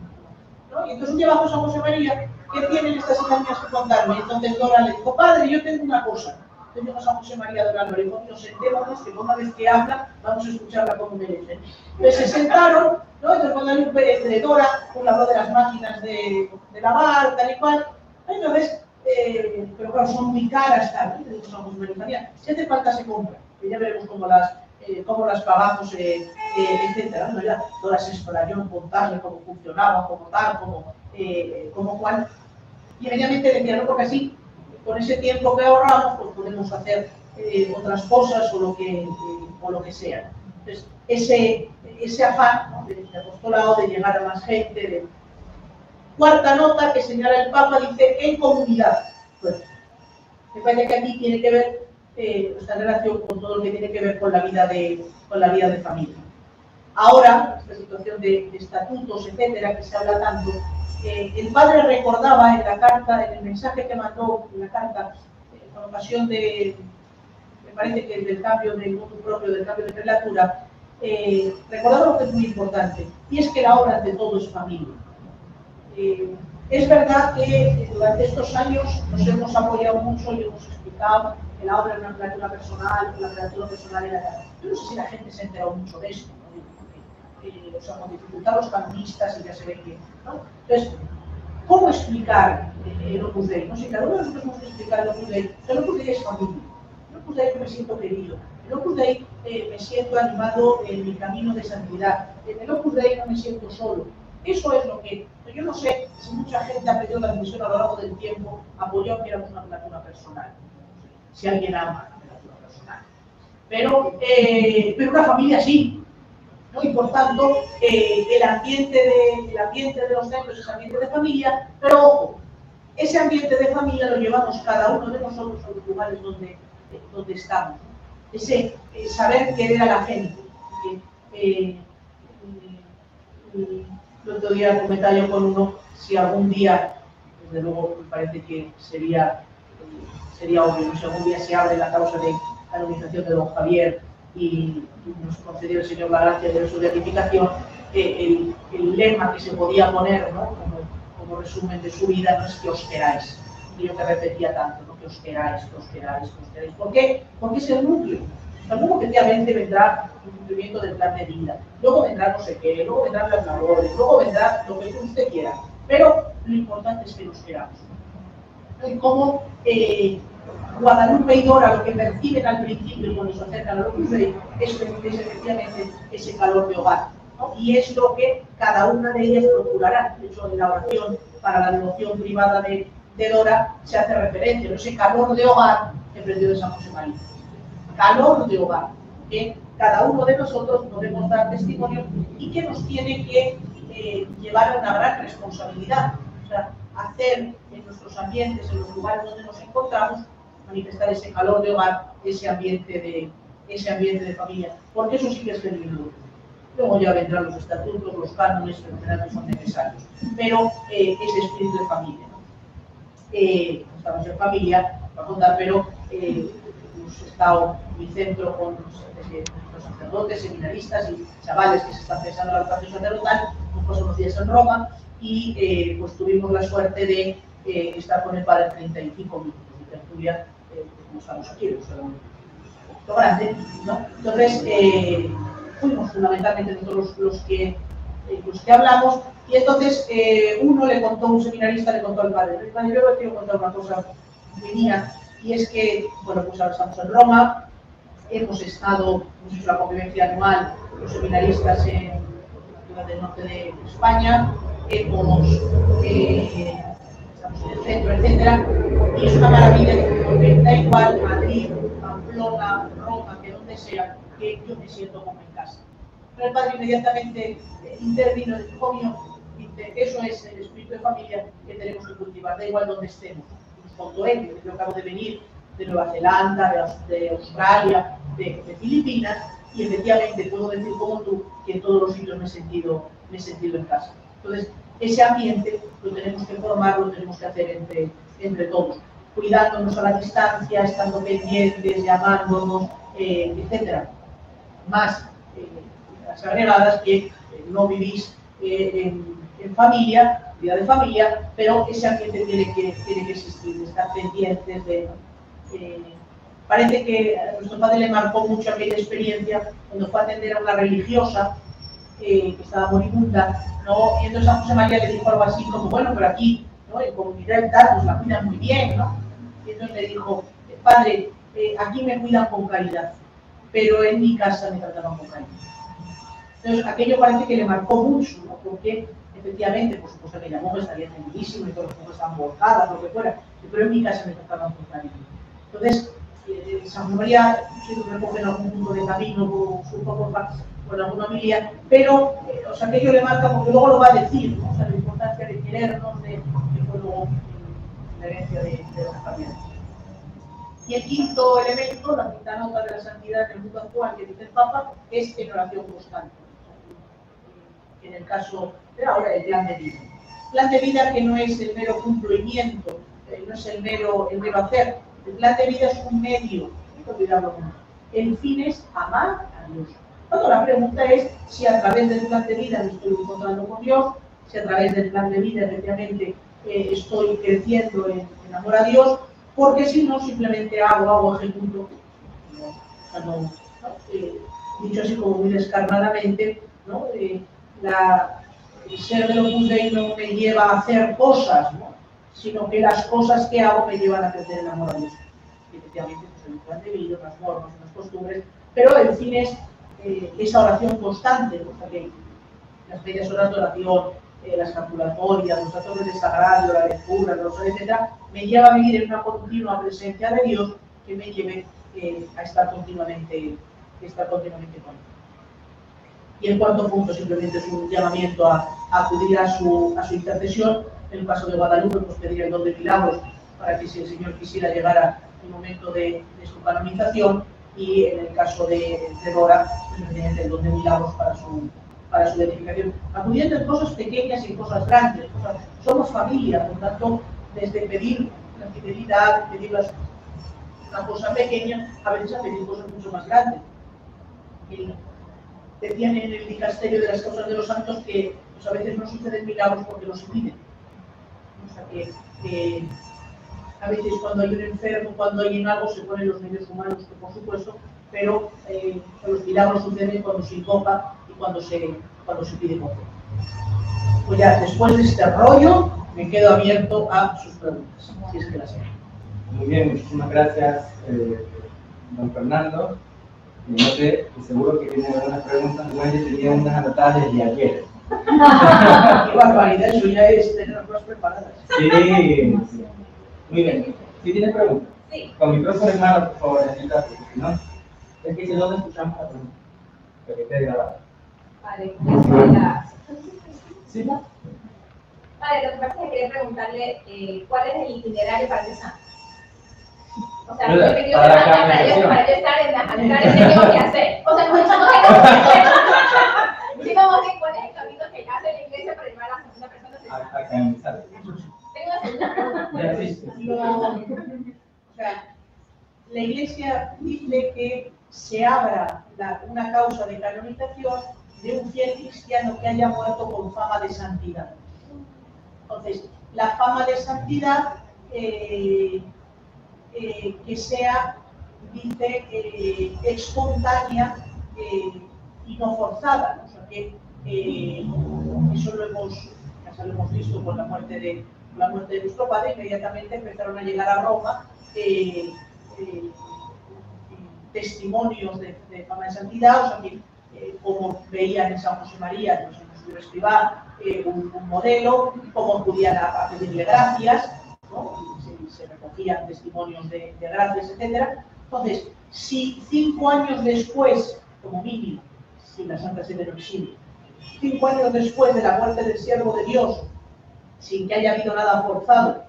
Speaker 2: ¿no? Y entonces un día bajó San José María, ¿qué tienen estas hijas que contarme? Entonces Dora le dijo, padre, yo tengo una cosa. Yo a José María Dora dijo, nos sentémonos, que una vez que habla, vamos a escucharla como merece. Entonces se sentaron, ¿no? Entonces Guadalupe de Dora, un habló de las máquinas de, lavar, tal y cual. Entonces, eh, pero claro, son muy caras, tal, ¿no? Entonces María, si hace falta se compra, que ya veremos cómo las, eh, cómo las pagamos, eh, etcétera. ¿no? Se exploraron, contarle cómo funcionaba, cómo tal, cómo, cómo cual. Y obviamente decía, no, porque así, con ese tiempo que ahorramos, pues podemos hacer otras cosas o lo que, o lo que sea. Entonces, ese, ese afán ¿no? del apostolado de llegar a más gente. De... Cuarta nota que señala el Papa dice en comunidad. Bueno, me parece que aquí tiene que ver eh, esta relación con todo lo que tiene que ver con la vida de, con la vida de familia. Ahora, esta situación de, de estatutos, etcétera, que se habla tanto, eh, el padre recordaba en la carta, en el mensaje que mandó en la carta, eh, con ocasión de, me parece que del cambio del mundo propio, del cambio de prelatura, eh, recordar lo que es muy importante, y es que la obra ante todo es familia. es verdad que durante estos años nos hemos apoyado mucho y hemos explicado en la obra de una criatura personal, la criatura personal era... Yo no sé si la gente se ha enterado mucho de esto, ¿no? eh, o sea, con dificultad los canonistas y ya se ve que... ¿no? Entonces, ¿cómo explicar el Opus Dei? No sé, cada uno de nosotros hemos explicar el Opus Dei. El Opus Dei es familia. El Opus Dei me siento querido. El Opus Dei eh, me siento animado en mi camino de santidad. En el Opus Dei no me siento solo. Eso es lo que, yo no sé si mucha gente ha pedido la admisión a lo largo del tiempo, apoyó que éramos una relatura personal. Si alguien ama la relatura personal. Pero, eh, una familia sí. ¿no? Y por tanto, eh, el, ambiente de, el ambiente de los templos es ambiente de familia, pero ojo, ese ambiente de familia lo llevamos cada uno de nosotros a los lugares donde, donde estamos. Ese saber querer a la gente. Eh, el otro día comentaba yo con uno si algún día, desde luego me parece que sería, sería obvio, si algún día se abre la causa de canonización de don Javier y nos concedió el Señor la gracia de su beatificación, el, el, lema que se podía poner ¿no? como, resumen de su vida no es que os queráis, y yo que repetía tanto, ¿no? que os queráis, que os queráis, que os queráis. ¿Por qué? Porque es el núcleo Luego, efectivamente, vendrá el cumplimiento del plan de vida. Luego vendrá no sé qué, luego vendrán las labores, luego vendrá lo que usted quiera. Pero lo importante es que nos queramos. Como eh, Guadalupe y Dora lo que perciben al principio cuando se acercan a lo que es, es efectivamente ese calor de hogar. Y es lo que cada una de ellas procurará. De hecho, en la oración para la devoción privada de, Dora se hace referencia a ese calor de hogar que prendió de San José María calor de hogar, que cada uno de nosotros podemos dar testimonio y que nos tiene que eh, llevar a una gran responsabilidad. O sea, hacer en nuestros ambientes, en los lugares donde nos encontramos, manifestar ese calor de hogar, ese ambiente de, ese ambiente de familia, porque eso sí que es peligroso. Luego ya vendrán los estatutos, los cánones, que son necesarios. Pero eh, ese espíritu de familia. Eh, estamos en familia, va a contar, pero eh, hemos estado mi centro con los, sacerdotes, seminaristas y chavales que se están pensando en la educación sacerdotal, pues unos días en Roma y eh, pues tuvimos la suerte de eh, estar con el padre 35 minutos de tertulia, eh, como estamos aquí, lo grande, ¿no? Entonces, eh, fuimos fundamentalmente nosotros los, que, los que hablamos y entonces uno le contó, un seminarista le contó al padre, el padre, yo le quiero contar una cosa venía y es que, bueno, pues ahora estamos en Roma, hemos estado, hemos hecho la convivencia anual, los seminaristas en del norte de España, hemos, eh, el centro, etcétera, y es una maravilla porque da igual Madrid, Pamplona, Roma, que donde sea, que yo me siento como en casa. Pero el padre inmediatamente intervino y dijo, mío, eso es el espíritu de familia que tenemos que cultivar, da igual donde estemos con él, yo acabo de venir de Nueva Zelanda, de, Australia, de, Filipinas, y efectivamente puedo decir como tú que en todos los sitios me he sentido, me he sentido en casa. Entonces, ese ambiente lo tenemos que formar, lo tenemos que hacer entre, entre todos, cuidándonos a la distancia, estando pendientes, llamándonos, eh, etcétera. Más eh, las agregadas que eh, no vivís en, en familia vida de familia, pero ese ambiente tiene que, tiene que existir, estar pendientes de... Eh, parece que a nuestro padre le marcó mucho aquella experiencia cuando fue a atender a una religiosa eh, que estaba moribunda, ¿no? y entonces a José María le dijo algo así como, bueno, pero aquí, ¿no? en comunidad y tal, la cuidan muy bien, ¿no? Y entonces le dijo, padre, eh, aquí me cuidan con caridad, pero en mi casa me trataban con caridad. Entonces aquello parece que le marcó mucho, ¿no? Porque efectivamente, por supuesto que la monja estaría tranquilísima y todos los monjes están volcadas, lo que fuera, pero en mi casa me trataban con cariño. Entonces, eh, San María se recoge en algún punto de camino con su poco con alguna familia, pero, eh, o sea, que yo le marca porque luego lo va a decir, ¿no? o sea, la importancia de querernos, de, que fue luego la herencia de, de la familia. Y el quinto elemento, la quinta nota de la santidad en el mundo actual que dice el Papa, es en oración constante. En el caso ahora el plan de vida. Plan de vida que no es el mero cumplimiento, eh, no es el mero, el mero hacer. El plan de vida es un medio, El fin es amar a Dios. Bueno, la pregunta es si a través del plan de vida me estoy encontrando con Dios, si a través del plan de vida efectivamente eh, estoy creciendo en, amor a Dios, porque si no, simplemente hago, hago, ejecuto. Eh, dicho así como muy descarnadamente, ¿no? Eh, la, el ser de Opus Dei no me lleva a hacer cosas, sino que las cosas que hago me llevan a crecer en la moralidad. Efectivamente, pues el plan de vida, las normas, las costumbres, pero en fin es eh, esa oración constante, porque las medias horas de oración, eh, las calculatorias, los actos de sagrado, la lectura, los etcétera, me lleva a vivir en una continua presencia de Dios que me lleve eh, a estar continuamente, estar continuamente con él. Y el cuarto punto simplemente es un llamamiento a, acudir a su, a su intercesión. En el caso de Guadalupe, pues pedir el don de milagros para que si el Señor quisiera llegar a el momento de, de su canonización y en el caso de, de Dora, pues el don de milagros para su, para su identificación. Acudiendo en cosas pequeñas y cosas grandes. somos familia, por tanto, desde pedir la fidelidad, pedir las, una cosa pequeña, a veces a pedir cosas mucho más grandes. Decían en el dicasterio de las causas de los santos que pues, a veces no suceden milagros porque los impiden. O sea a veces cuando hay un enfermo, cuando hay en algo, se ponen los medios humanos, por supuesto, pero eh, los milagros suceden cuando se invoca y cuando se, cuando se pide poco. Pues ya, después de este rollo, me quedo abierto a sus preguntas, si es que las hay.
Speaker 1: Muy bien, muchísimas gracias, eh, don Fernando. No sé, seguro que tiene algunas preguntas, no tenía unas anotadas desde ayer.
Speaker 2: Qué barbaridad, eso ya es tener las cosas preparadas.
Speaker 1: Sí, muy bien. ¿Sí tienes preguntas?
Speaker 3: Sí.
Speaker 1: Con micrófono en mano, por favor, necesitas, ¿no? Es que si no escuchamos la pregunta, que quede grabada.
Speaker 3: Vale, la...
Speaker 1: ¿Sí?
Speaker 3: Vale, lo que pasa es que quería preguntarle eh, cuál es el itinerario para el santo. O sea,
Speaker 1: Mira,
Speaker 3: yo
Speaker 1: para la
Speaker 3: para, para, yo,
Speaker 1: canonización.
Speaker 3: para yo estar en la lugares que tengo que hacer. O sea, no que cuál es el camino que hace la iglesia para llevar a la segunda persona
Speaker 1: A, a canonizar.
Speaker 2: La Iglesia dice que se abra una causa de canonización de un fiel cristiano que haya muerto con fama de santidad. Entonces, la fama de santidad eh, eh, que sea, dice, eh, espontánea y no forzada. O sea, que eso lo hemos, ya lo hemos visto con la muerte de, la muerte de nuestro padre, inmediatamente empezaron a llegar a Roma eh, eh, testimonios de, de fama de santidad, o sea que eh, como veían en San José María, pues en José Escribá, eh, un, un modelo, cómo acudían a, a pedirle gracias, ¿no? Se, se recogían testimonios de, de gracias, etc. Entonces, si cinco años después, como mínimo, si la Santa Sede no existe, cinco años después de la muerte del siervo de Dios, sin que haya habido nada forzado,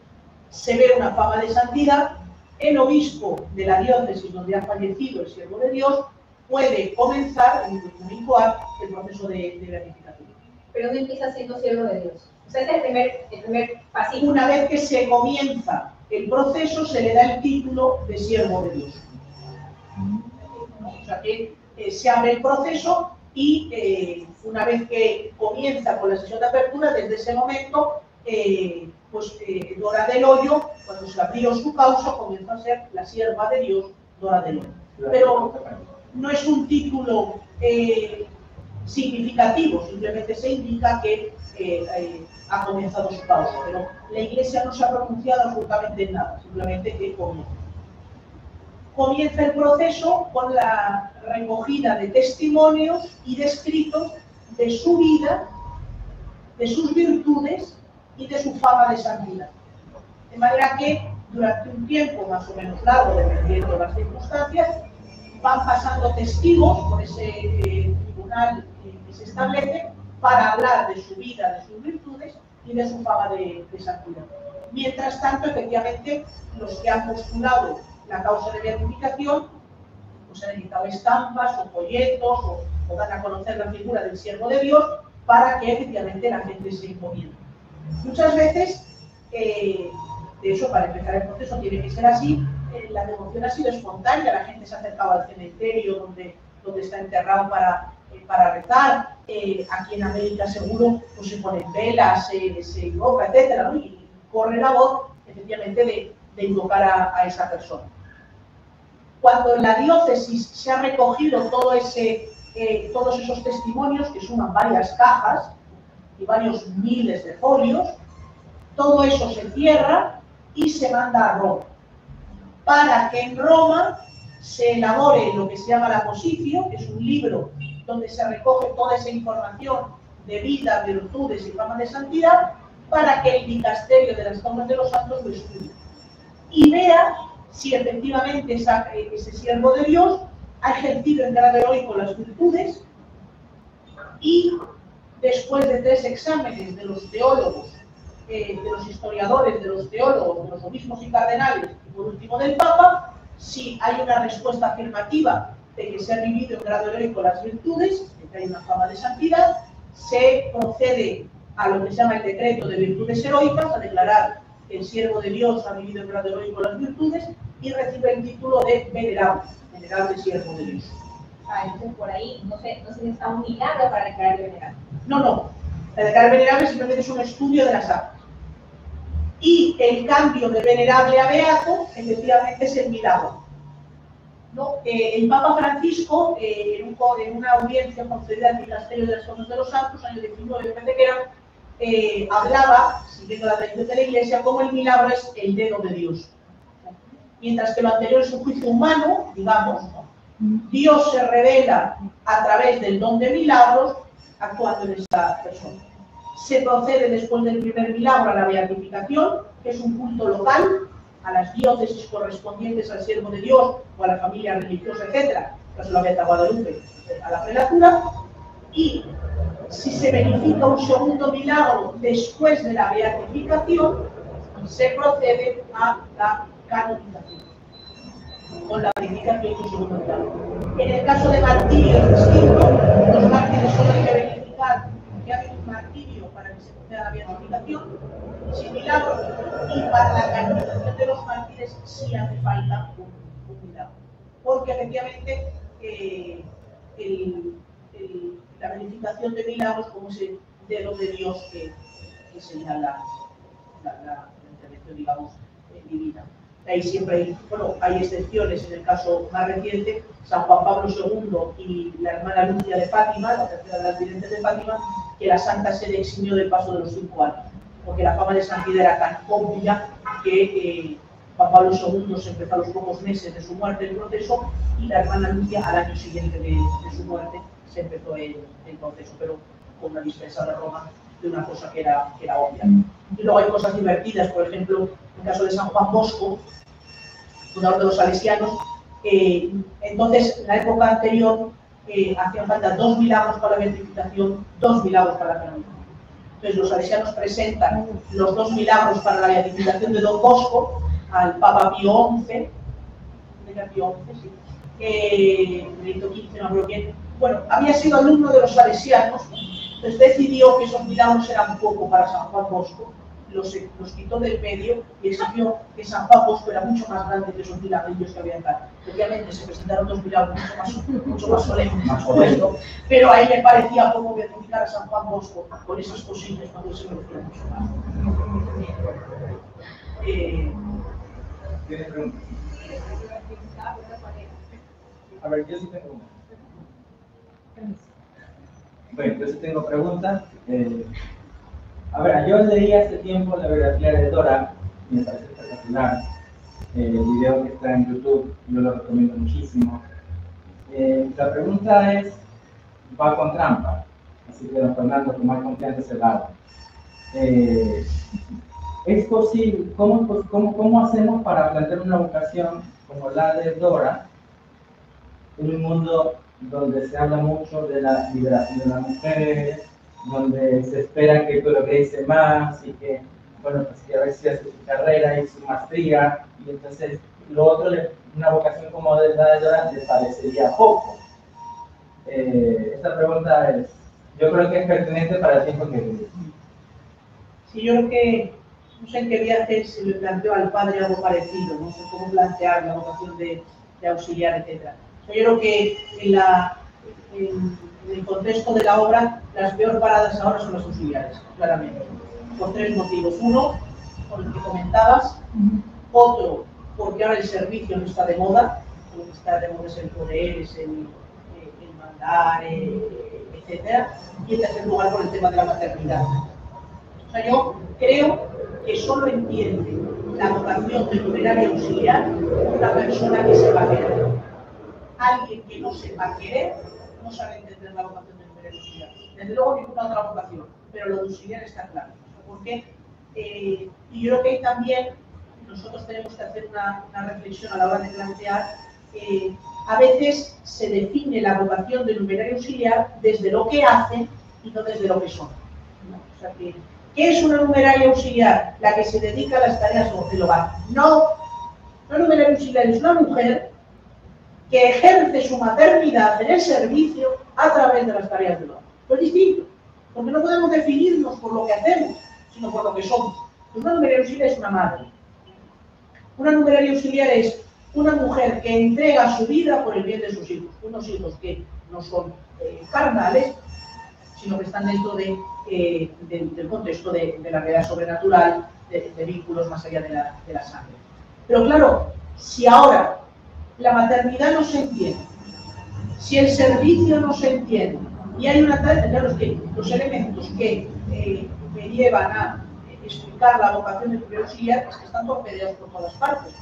Speaker 2: se ve una fama de santidad, el obispo de la diócesis donde ha fallecido el siervo de Dios puede comenzar el proceso de, de beatificación.
Speaker 3: Pero no empieza siendo siervo de Dios. O sea, ese es el primer, el primer pasito.
Speaker 2: Una vez que se comienza el proceso, se le da el título de siervo de Dios. O sea que eh, se abre el proceso y eh, una vez que comienza con la sesión de apertura, desde ese momento, eh, pues eh, Dora del Hoyo, cuando se abrió su causa, comenzó a ser la sierva de Dios, Dora del Hoyo. Pero no es un título eh, significativo, simplemente se indica que ha comenzado su causa, pero la Iglesia no se ha pronunciado absolutamente en nada, simplemente que comienza. Comienza el proceso con la recogida de testimonios y de escritos de su vida, de sus virtudes y de su fama de santidad. De manera que durante un tiempo más o menos largo, dependiendo de las circunstancias, van pasando testigos por ese eh, tribunal eh, que se establece para hablar de su vida, de sus virtudes y de su fama de, de santidad. Mientras tanto, efectivamente, los que han postulado la causa de beatificación, pues han editado estampas o folletos o, o dan a conocer la figura del siervo de Dios para que efectivamente la gente se encomiende. Muchas veces, eh, de hecho, para empezar el proceso tiene que ser así, eh, la devoción ha sido espontánea, la gente se ha acercado al cementerio donde, donde está enterrado para, eh, para rezar, aquí en América seguro pues, se ponen velas, se, se invoca, etc. ¿no? Y corre la voz, efectivamente, de, de invocar a, esa persona. Cuando en la diócesis se ha recogido todo ese, todos esos testimonios, que suman varias cajas y varios miles de folios, todo eso se cierra y se manda a Roma, para que en Roma se elabore lo que se llama la posición, que es un libro donde se recoge toda esa información de vida, virtudes y fama de santidad, para que el dicasterio de las tomas de los santos lo estudie. Y vea si efectivamente ese siervo de Dios ha ejercido en grado heroico las virtudes y después de tres exámenes de los teólogos, eh, de los historiadores, de los teólogos, de los obispos y cardenales y por último del Papa, si hay una respuesta afirmativa de que se ha vivido en grado heroico las virtudes, de que hay una fama de santidad, se procede a lo que se llama el decreto de virtudes heroicas, a declarar que el siervo de Dios ha vivido en grado heroico las virtudes y recibe el título de venerable, venerable siervo de Dios.
Speaker 3: Ah, entonces por ahí no se, no se un milagro para declarar venerable.
Speaker 2: No, no. La declarar venerable simplemente es un estudio de las actas. Y el cambio de venerable a beato, efectivamente, es el milagro. ¿No? Eh, el Papa Francisco, eh, en, un, en, una audiencia concedida al Dicasterio de las Cosas de los Santos, año 19, me que era, eh, hablaba, siguiendo la tradición de la Iglesia, como el milagro es el dedo de Dios. Mientras que lo anterior es un juicio humano, digamos. Dios se revela a través del don de milagros actuando en esta persona. Se procede después del primer milagro a la beatificación, que es un culto local, a las diócesis correspondientes al siervo de Dios o a la familia religiosa, etc., la Beata Guadalupe, a la prelatura, y si se verifica un segundo milagro después de la beatificación, se procede a la canonización, con la verificación de un segundo milagro. En el caso de martirio es distinto, los mártires solo ha habido un martirio para que se proceda a la beatificación, sin milagro, y para la canonización de los mártires sí hace falta un, milagro. Porque efectivamente eh, la verificación de milagros como ese dedo de Dios que, que señala la, la, la intervención, digamos, eh, divina. Ahí siempre hay, bueno, hay excepciones, en el caso más reciente, San Juan Pablo II y la hermana Lucia de Fátima, la tercera de las videntes de Fátima, que la Santa Sede eximió del paso de los cinco años, porque la fama de santidad era tan obvia que eh, Juan Pablo II se empezó a los pocos meses de su muerte el proceso y la hermana Lucia al año siguiente de, su muerte se empezó el, proceso, pero con una dispensa de Roma de una cosa que era, que era obvia. Y luego hay cosas divertidas, por ejemplo, en el caso de San Juan Bosco, fundador de los salesianos, entonces en la época anterior eh, hacían falta dos milagros para la beatificación, dos milagros para la canonización. Entonces los salesianos presentan los dos milagros para la beatificación de Don Bosco al Papa Pío XI, Pío XI, sí, eh, Benedicto XV, no creo bien. Bueno, había sido alumno de los salesianos, entonces decidió que esos milagros eran poco para San Juan Bosco, los, los, quitó del medio y exigió que San Juan Bosco era mucho más grande que esos milagrillos que había acá. Obviamente se presentaron dos milagros mucho más, mucho más solemnes, más pero a él le parecía poco beatificar a San Juan Bosco con esas cosillas cuando se merecía mucho más. Eh,
Speaker 1: ¿Tiene preguntas? A ver, yo sí tengo una. Bueno, yo sí tengo preguntas. Eh, a ver, yo leí hace tiempo la biografía de Dora, me parece espectacular. Eh, el video que está en YouTube, yo lo recomiendo muchísimo. Eh, la pregunta es, va con trampa, así que don Fernando, con más confianza se va. ¿Es posible, cómo, cómo, cómo hacemos para plantear una vocación como la de Dora en un mundo donde se habla mucho de la liberación de las mujeres, donde se espera que progrese más y que, bueno, pues que a ver si hace su carrera y su maestría, y entonces lo otro, una vocación como de la de Dora, le parecería poco. Eh, esta pregunta es, yo creo que es pertinente para el tiempo que vive.
Speaker 2: Sí, yo creo que, no sé en qué viaje se le planteó al padre algo parecido, no sé cómo plantear la vocación de, de auxiliar, etc. Yo creo que en la, en, en el contexto de la obra, las peor paradas ahora son las auxiliares, claramente, por tres motivos. Uno, por el que comentabas, otro porque ahora el servicio no está de moda, lo que está de moda es el poder, es el, eh, el mandar, eh, etc. Y en tercer lugar por el tema de la maternidad. O sea, yo creo que solo entiende la vocación de numeraria auxiliar una persona que sepa querer. Alguien que no sepa querer no sabe entender la vocación de auxiliar. Desde luego ninguna otra vocación, pero lo de auxiliar está claro. Porque, eh, y yo creo que hay también nosotros tenemos que hacer una, reflexión a la hora de plantear, eh, a veces se define la vocación del numerario auxiliar desde lo que hacen y no desde lo que son. O sea que, ¿Qué es una numeraria auxiliar? La que se dedica a las tareas del hogar. No, una numeraria auxiliar es una mujer que ejerce su maternidad en el servicio a través de las tareas del hogar. Es distinto, porque no podemos definirnos por lo que hacemos, sino por lo que somos. Una numeraria auxiliar es una madre, una numeraria auxiliar es una mujer que entrega su vida por el bien de sus hijos, unos hijos que no son eh, carnales, sino que están dentro eh, del contexto de, la realidad sobrenatural, de, vínculos más allá de la, sangre. Pero claro, si ahora la maternidad no se entiende, si el servicio no se entiende, y hay una claro, es que los elementos que eh, me llevan a explicar la vocación del primer auxiliar es que están torpedeados por todas partes.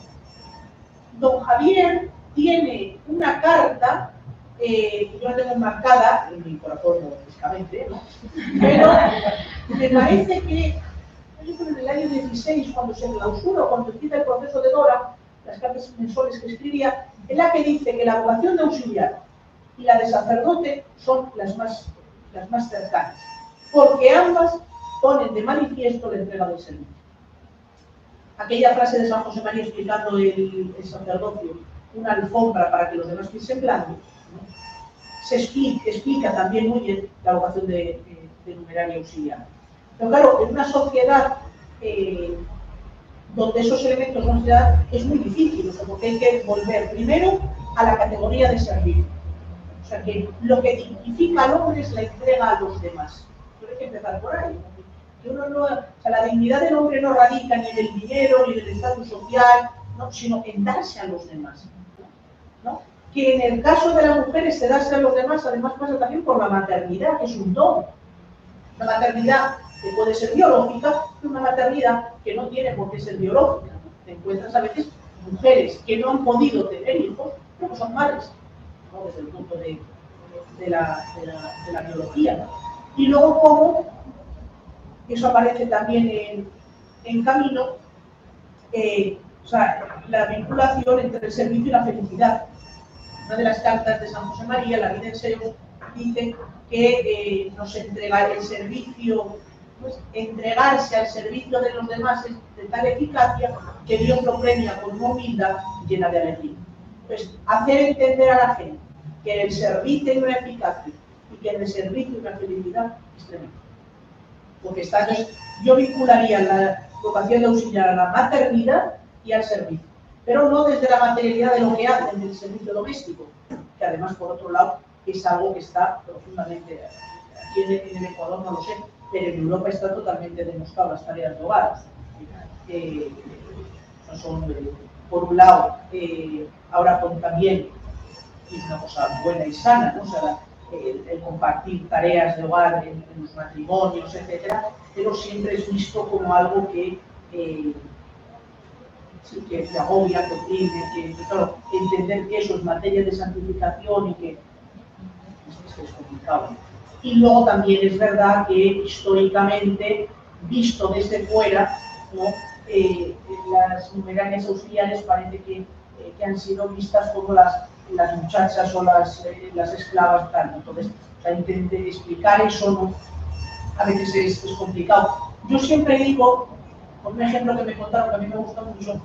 Speaker 2: Don Javier tiene una carta, eh, yo la tengo marcada en mi corazón, lógicamente, ¿no? pero me parece que en el año 16, cuando se clausura, cuando empieza el proceso de Dora, las cartas mensuales que escribía, es la que dice que la vocación de auxiliar y la de sacerdote son las más, las más cercanas, porque ambas ponen de manifiesto la entrega del servicio. Aquella frase de San José María explicando el, sacerdocio, una alfombra para que los demás piensen blanco, se explica, también muy bien la vocación de, numeraria auxiliar. Pero claro, en una sociedad eh, donde esos elementos no se dan, es muy difícil, porque hay que volver primero a la categoría de servicio. O sea que lo que dignifica hombre es la entrega a los demás. Pero hay que empezar por ahí la dignidad del hombre no radica ni en el dinero, ni en el estatus social, sino en darse a los demás. Que en el caso de las mujeres se darse a los demás, además pasa también por la maternidad, que es un don. La maternidad que puede ser biológica, y una maternidad que no tiene por qué ser biológica. Te encuentras a veces mujeres que no han podido tener hijos, pero son madres, desde el punto de, la, biología. Y luego, como eso aparece también en, Camino, eh, o sea, la vinculación entre el servicio y la felicidad. Una de las cartas de San José María, la vida en serio, dice que eh, nos entrega el servicio, pues, entregarse al servicio de los demás es de tal eficacia que Dios lo premia con una humildad llena de alegría. Pues hacer entender a la gente que el servicio hay una eficacia y que el servicio hay una felicidad es tremendo porque está, yo vincularía la vocación de auxiliar a la maternidad y al servicio, pero no desde la materialidad de lo que hacen del servicio doméstico, que además, por otro lado, es algo que está profundamente, aquí en, el Ecuador no lo sé, pero en Europa está totalmente demostrado las tareas de hogar. Eh, son, eh, por un lado, eh, ahora con también, y una cosa buena y sana, ¿no? el, compartir tareas de hogar en, los matrimonios, etcétera, pero siempre es visto como algo que, eh, que, agobia, que oprime, que, claro, entender que eso es materia de santificación y que es, complicado. Y luego también es verdad que históricamente, visto desde fuera. Eh, las numerarias auxiliares parece que, eh, que han sido vistas como las las muchachas o las, eh, las esclavas, tal. Entonces, o intenté explicar eso ¿no? a veces es, complicado. Yo siempre digo, con un ejemplo que me contaron que a mí me gusta mucho,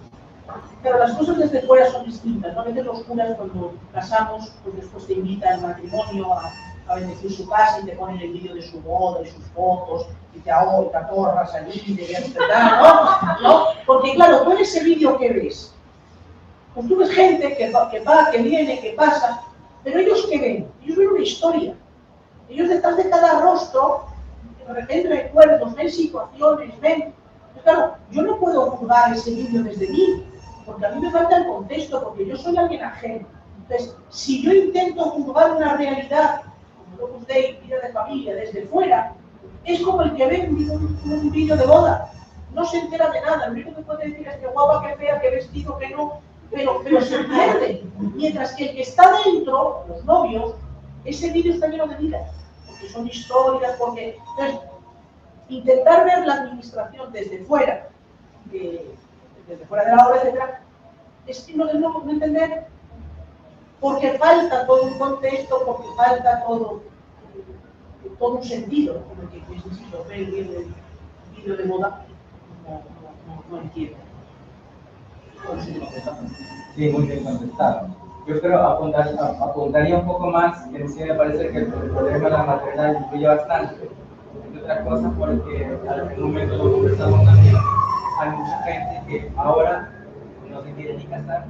Speaker 2: pero las cosas desde fuera son distintas. ¿no? A veces los curas cuando casamos, pues después te invitan al matrimonio a, bendecir su casa y te ponen el vídeo de su boda y sus fotos y te ahogo y te atorras allí y te ¿no? ¿no? Porque claro, tú en ese vídeo que ves, pues tú ves gente que va, que viene, que pasa, pero ellos que ven, ellos ven una historia. Ellos detrás de cada rostro, repente recuerdos, ven situaciones, ven. Pues claro, yo no puedo juzgar ese vídeo desde mí, porque a mí me falta el contexto, porque yo soy alguien ajeno. Entonces, si yo intento juzgar una realidad, como lo Dei, vida de familia, desde fuera, es como el que ve un, un vídeo de boda. No se entera de nada, lo único que puede decir es que guapa, que fea, que vestido, que no, pero, pero se pierde. Mientras que el que está dentro, los novios, ese vídeo está lleno de vida, porque son historias, porque... Entonces, intentar ver la administración desde fuera, de, desde fuera de la obra, etc., es que no, no, no entender porque falta todo un contexto, porque falta todo, eh, todo un sentido, como que es insisto, ver el vídeo de moda, no, no, no entiendo.
Speaker 1: Sí, muy bien contestado. Yo creo apuntar, apuntaría un poco más, que sí me parece que el problema de la maternidad influye bastante. Entre otras cosas porque al momento lo conversamos también, hay mucha gente que ahora no se quiere ni casar,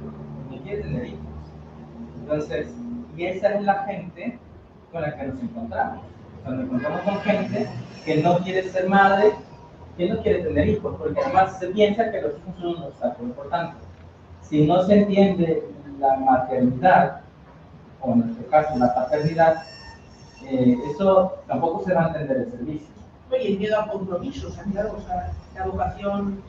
Speaker 1: ni quiere tener hijos. Entonces, y esa es la gente con la que nos encontramos. Cuando encontramos con gente que no quiere ser madre, que no quiere tener hijos, porque además se piensa que los hijos son un obstáculo. Por tanto, si no se entiende la maternidad, o en nuestro caso la paternidad, eh, eso tampoco se va a entender el servicio.
Speaker 2: El miedo al compromiso, o sea, claro, o sea, la vocación,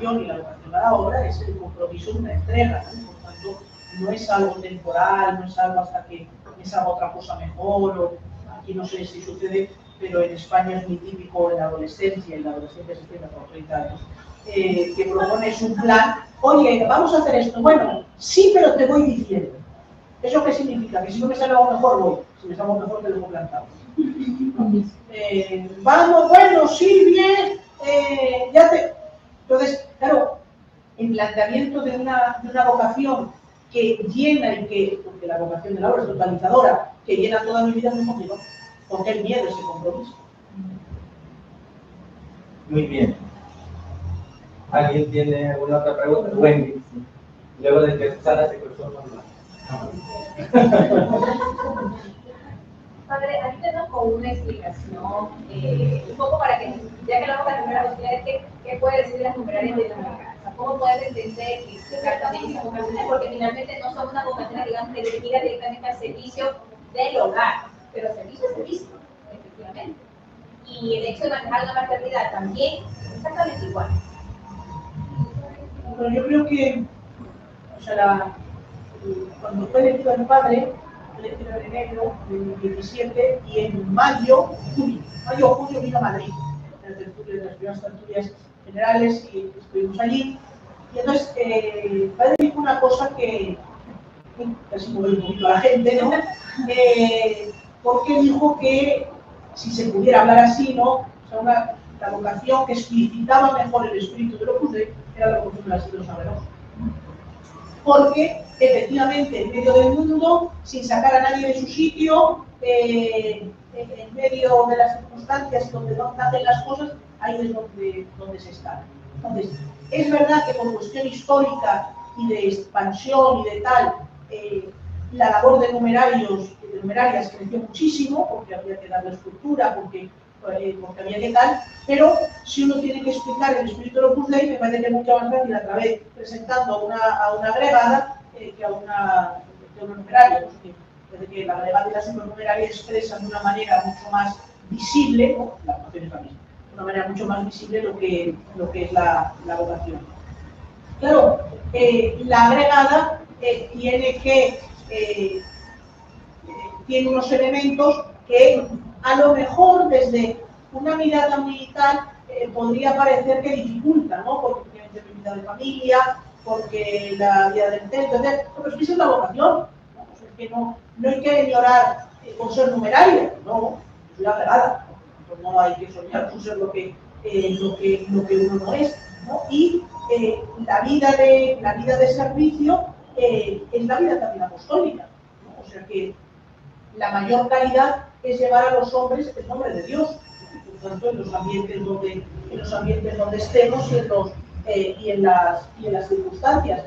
Speaker 2: y la vocación a la obra es el compromiso de una entrega, ¿no? por tanto, no es algo temporal, no es algo hasta que me salga otra cosa mejor, o aquí no sé si sucede, pero en España es muy típico en la adolescencia, en la adolescencia se tiene por 30 años, eh, que propones un plan, oye, vamos a hacer esto, bueno, sí, pero te voy diciendo. ¿Eso qué significa? Que si no me sale algo mejor, voy. Si me sale algo mejor, te lo plantado. Eh, vamos, bueno, sí, bien, eh, ya te... Entonces, claro, el planteamiento de una, de una vocación que llena y que, porque la vocación de la obra es totalizadora, que llena toda mi vida es muy complicado, porque el miedo ese compromiso.
Speaker 1: Muy bien. ¿Alguien tiene alguna otra pregunta? Wendy. Sí. Luego de que Susana se cruzó con la...
Speaker 3: Padre, ayúdenos con una explicación, eh, un poco para que, ya que hablamos de las numerarias, ¿qué, ¿qué puede decir las numerarias de la casa? ¿Cómo puedes entender también esas vocaciones? Porque finalmente no son una vocación, digamos, dirigida directamente al servicio del hogar, pero servicio es servicio, efectivamente. Y el hecho de manejar la maternidad también, exactamente igual.
Speaker 2: Bueno, yo creo que, o sea, la, cuando elegido mi padre, elegido en enero del 17 y en mayo, junio, mayo o junio vino a Madrid, en las primeras tertulias generales y estuvimos allí. Y entonces, eh, el padre dijo una cosa que casi movió un poquito a la gente, ¿no? Eh, porque dijo que si se pudiera hablar así, ¿no? O sea, una, la vocación que explicitaba mejor el espíritu de Opus Dei era la vocación de Islas Saberos porque efectivamente en medio del mundo, sin sacar a nadie de su sitio, eh, en medio de las circunstancias donde no hacen las cosas, ahí es donde, donde se está. Entonces, es verdad que por cuestión histórica y de expansión y de tal, eh, la labor de numerarios, de numerarias creció muchísimo, porque había que darle estructura, porque, eh, que tal, pero si uno tiene que explicar el espíritu de Opus Dei, me parece que es mucho más fácil a través presentando una, a una agregada eh, que a una, que una numeraria. Porque, desde que la agregada y la supernumeraria expresan de una manera mucho más visible, la vocación es la misma, de una manera mucho más visible lo que, lo que es la, la vocación. Claro, eh, la agregada tiene que tiene unos elementos que a lo mejor desde una mirada militar eh, podría parecer que dificulta, ¿no? Porque tiene vida de familia, porque la vida del centro, etc. Pero es es la vocación. ¿no? O sea, que no, no hay que llorar eh, con ser numeraria, no, es la verdad. Pues no hay que soñar con ser lo que, eh, lo que, lo que uno no es. ¿no? Y eh, la, vida de, la vida de servicio eh, es la vida también apostólica. ¿no? O sea que la mayor calidad es llevar a los hombres el nombre de Dios por tanto, en los ambientes donde, en los ambientes donde estemos y en, los, eh, y en, las, y en las circunstancias.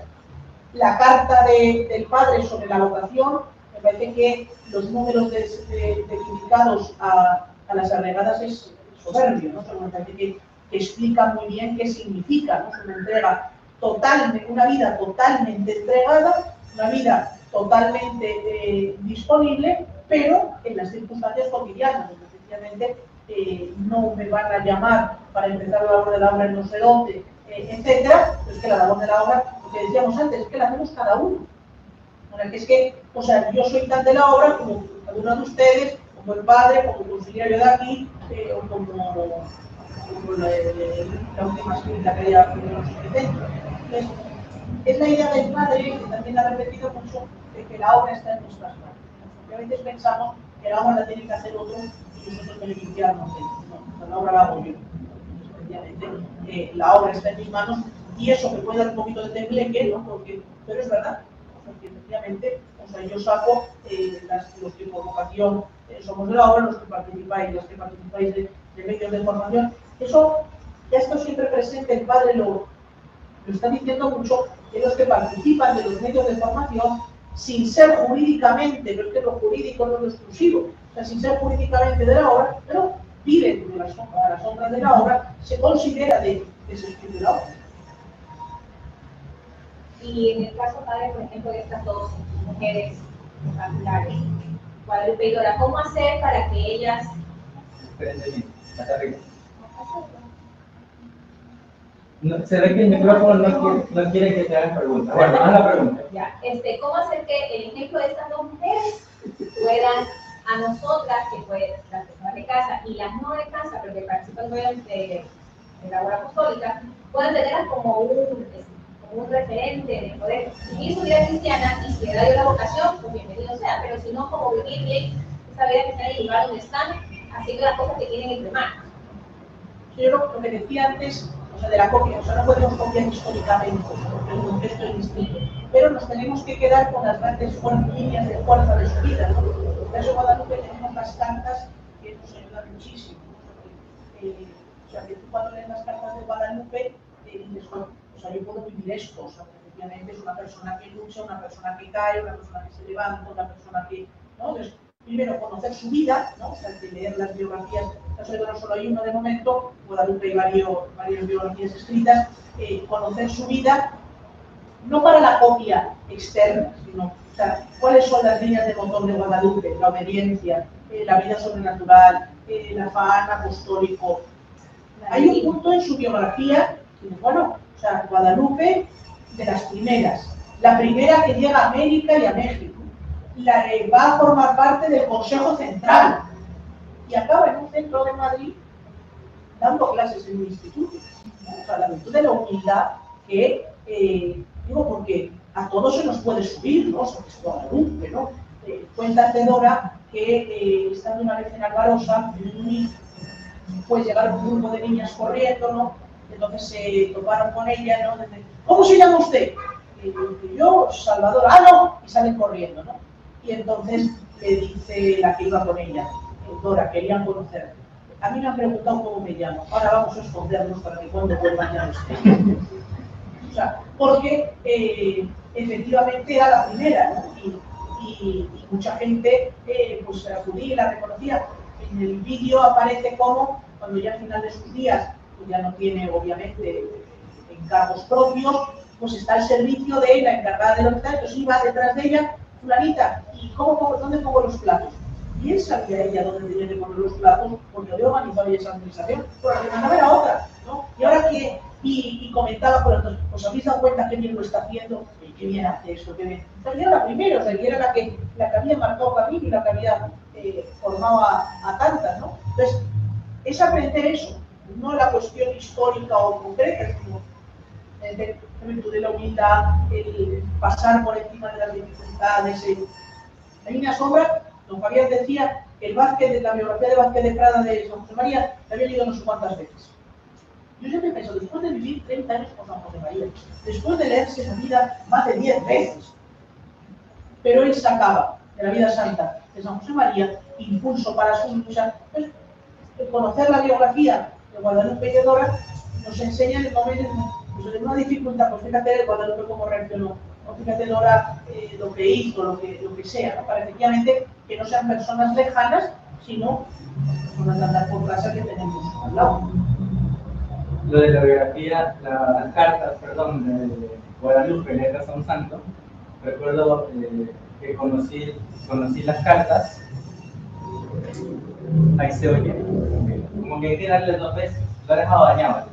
Speaker 2: La carta de, del padre sobre la vocación, me parece que los números de, de, dedicados a, a, las agregadas es soberbio, ¿no? me parece que, que, explica muy bien qué significa, ¿no? Es una entrega totalmente, una vida totalmente entregada, una vida totalmente eh, disponible, pero en las circunstancias cotidianas, efectivamente eh, no me van a llamar para empezar la labor de la obra en no sé dónde, eh, etcétera, es que la labor de la obra, lo que decíamos antes, es que la hacemos cada uno. que es que, o sea, yo soy tan de la obra como cada uno de ustedes, como el padre, como el conciliario de aquí, o como, como la, última escrita que centros. Entonces, es la idea del padre, que también ha repetido mucho, de que la obra está en nuestras manos. A veces pensamos que la obra la tiene que hacer otro y nosotros beneficiarnos de No, la obra la hago yo. Efectivamente, eh, la obra está en mis manos y eso me puede dar un poquito de tembleque, ¿no? Porque, pero es verdad, porque efectivamente, o sea, yo saco eh, las, los que por vocación eh, somos de la obra, los que participáis, los que participáis de, de medios de formación, eso ya está siempre presente, el padre lo, lo está diciendo mucho, que los que participan de los medios de formación, sin ser jurídicamente, pero es que lo jurídico no es lo exclusivo, o sea, sin ser jurídicamente de la obra, pero viven de las, las sombras de la obra, se considera de, de ese de la obra.
Speaker 3: Y en el caso, padre, por ejemplo, de estas dos mujeres populares, Guadalupe y Dora, ¿cómo hacer para que ellas...
Speaker 1: Espérense, hasta arriba. No, se ve que el micrófono no quiere, no quiere que te hagan preguntas. Bueno, haz la pregunta.
Speaker 3: Ya, este, ¿cómo hacer que el ejemplo de estas dos mujeres puedan a nosotras, que fue las personas de casa y las no de casa, pero que participan de, de la obra apostólica, puedan tener como un, como un referente de poder vivir su vida cristiana y si le da yo la vocación, pues bienvenido sea, pero si no, como vivir bien esa vida que está en el lugar donde están, haciendo las cosas que tienen entre manos.
Speaker 2: Yo lo que decía antes, o sea, de la copia, o sea, no podemos copiar históricamente, porque el contexto es distinto, pero nos tenemos que quedar con las grandes líneas de fuerza de su vida, ¿no? Por eso Guadalupe tenemos las cartas que nos ayudan muchísimo. Eh, o sea, que tú cuando lees las cartas de Guadalupe, dices, bueno, o sea, yo puedo vivir esto, o sea, efectivamente es una persona que lucha, una persona que cae, una persona que se levanta, una persona que, ¿no? Primero conocer su vida, ¿no? o sea, que leer las biografías, no solo hay una de momento, Guadalupe hay varios, varias biografías escritas, eh, conocer su vida, no para la copia externa, sino o sea, cuáles son las líneas de motor de Guadalupe, la obediencia, eh, la vida sobrenatural, eh, el afán apostólico. Hay un punto en su biografía, bueno, o sea, Guadalupe de las primeras, la primera que llega a América y a México la, va a formar parte del Consejo Central y acaba en un centro de Madrid dando clases en un instituto. O sea, la virtud de la humildad que, eh, digo, porque a todos se nos puede subir, ¿no? Sobre todo a Guadalupe, ¿no? Eh, cuenta Dora que eh, estando una vez en Alvarosa, pues llegaron un grupo de niñas corriendo, ¿no? Entonces se toparon con ella, ¿no? ¿Cómo se llama usted? Y yo, Salvador, ah, no, y salen corriendo, ¿no? Y entonces le dice la que iba con ella, Dora, querían conocer. A mí me han preguntado cómo me llamo, ahora vamos a escondernos para que cuando vuelvan ya no O porque eh, efectivamente era la primera, ¿no? Y, mucha gente eh, pues acudía y la reconocía. En el vídeo aparece como, cuando ya al final de sus días, pues ya no tiene obviamente encargos propios, pues está el servicio de la encargada de los entonces iba detrás de ella fulanita, ¿y cómo pongo, dónde pongo los platos? Y él sabía ella dónde tenía que poner los platos, porque había organizado esa administración, pero la mandaba era otra, ¿no? Y ahora que, y, comentaba los dos, ¿os habéis dado cuenta qué bien lo está haciendo? ¿Qué bien hace esto? Qué bien. O sea, era la primera, o sea, era la que, la que había marcado camino y la que había eh, formado a, tantas, ¿no? Entonces, es aprender eso, no la cuestión histórica o concreta, sino de la humildad, el pasar por encima de las dificultades. El... Línea sombra, don Javier decía que el Vázquez, la biografía de Vázquez de Prada de San José María, la había leído no sé cuántas veces. Yo siempre pienso, después de vivir 30 años con San José María, después de leerse esa vida más de 10 veces, pero él sacaba de la vida santa de San José María impulso para su lucha. Pues, conocer la biografía de Guadalupe y de Dora nos enseña en el momento pues es una dificultad, pues fíjate cuando cómo reaccionó, o fíjate ahora eh, lo que hizo, lo que, lo que sea, ¿no? para efectivamente que no sean personas lejanas, sino personas de andar por casa que tenemos al lado.
Speaker 1: lo de la biografía, la- las cartas, perdón, de Guadalupe, letras a un santo, recuerdo eh, que conocí, conocí las cartas, ahí se oye, como que hay que darle dos veces, lo he dejado dañado.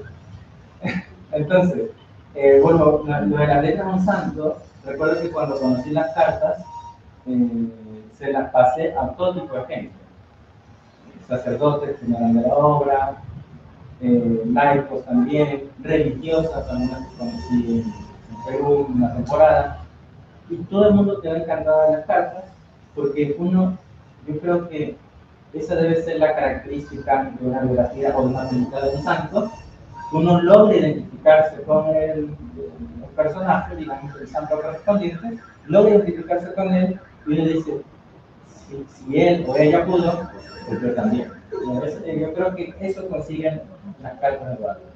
Speaker 1: Entonces, eh, bueno, lo de las letras a un santo, recuerdo que cuando conocí las cartas, eh, se las pasé a todo tipo de gente, sacerdotes que me dan de la obra, eh, laicos también, religiosas, algunas que conocí en, Perú una temporada, y todo el mundo quedó encantado de las cartas, porque uno, yo creo que esa debe ser la característica de una biografía o de una película de un santo, uno logra identificarse con el, el personaje, digamos, el santo correspondiente, logra identificarse con él, y uno dice, si, si él o ella pudo, pues yo también. Entonces, eh, Yo creo que eso consiguen las cartas de Guadalupe.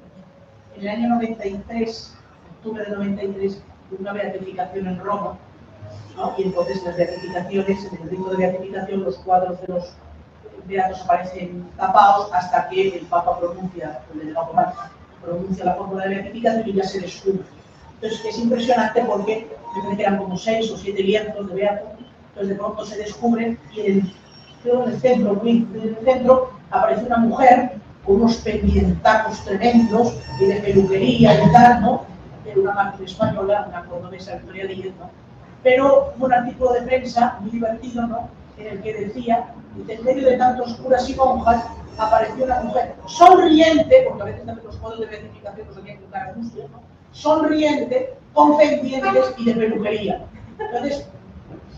Speaker 2: En el año 93, octubre de 93, hubo una beatificación en Roma, ¿no? y entonces las beatificaciones, en el rito de beatificación, los cuadros de los beatos aparecen tapados hasta que el Papa pronuncia, el delegado papal, pronuncia la fórmula de beatificación y ya se descubre. Entonces es impresionante porque me parece eran como seis o siete lienzos de beatos, entonces de pronto se descubren y en el, centro, muy en centro, aparece una mujer con unos pendientacos tremendos y de peluquería y tal, ¿no? Era una máquina española, una cordobesa Victoria Díez, ¿no? Pero un artículo de prensa muy divertido, ¿no? En el que decía, en medio de tantos curas y monjas apareció una mujer sonriente, porque a veces también los modos de beatificación los tenían que cara sucios, ¿no? Sonriente, con pendientes y de peluquería. Entonces,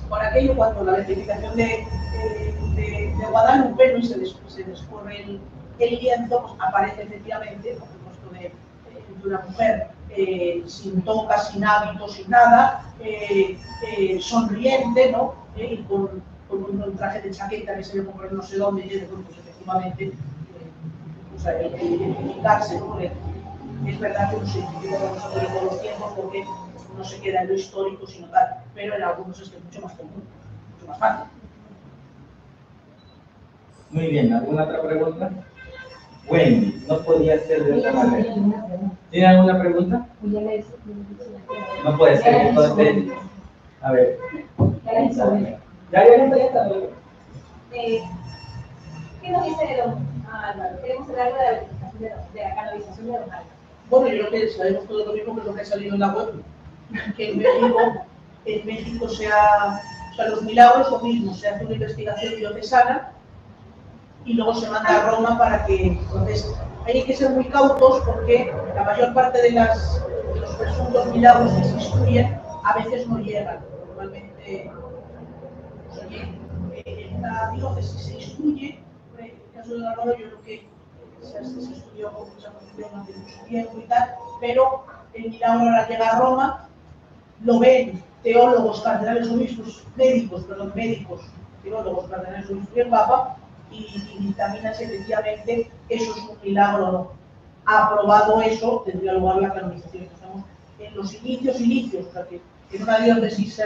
Speaker 2: por aquello, cuando la beatificación de, de, de, Guadalupe ¿no? se, des, descorre el, el lienzo, pues aparece efectivamente el rostro de, de una mujer eh, sin toca, sin hábitos, sin nada, eh, eh, sonriente, ¿no? Eh, y con, con, un traje de chaqueta que se ve como no sé dónde, y de pues efectivamente, eh, o sea, identificarse, ¿no? Porque es verdad que no se identifica con nosotros todos los tiempos porque no se queda en lo histórico, sino tal, pero en algunos es que es mucho más común, mucho más fácil.
Speaker 1: Muy bien, ¿alguna otra pregunta? Wendy, no podía ser de otra manera. ¿Tiene alguna pregunta? No puede ser, entonces, a ver. Ya, está.
Speaker 3: Eh, ¿Qué nos dice de don Álvaro? Queremos hablar de la, beatificación de, de la canonización de don Álvaro.
Speaker 2: Bueno, yo creo que sabemos todo lo mismo que lo que ha salido en la web, que en México, en México se ha, o sea, los milagros lo mismo, se hace una investigación diocesana y luego se manda a Roma para que, entonces, hay que ser muy cautos porque la mayor parte de, las, de los presuntos milagros que se estudian a veces no llegan, normalmente eh, la diócesis se instruye, en el caso de Álvaro yo creo que se, se estudió con mucha condición hace mucho tiempo y tal, pero el milagro ahora llega a Roma, lo ven teólogos, cardenales, obispos, médicos, perdón, médicos, teólogos, cardenales, obispos y el Papa, y, y efectivamente eso es un milagro aprobado eso, tendría lugar la canonización. Estamos en los inicios, inicios, o sea que en una diócesis se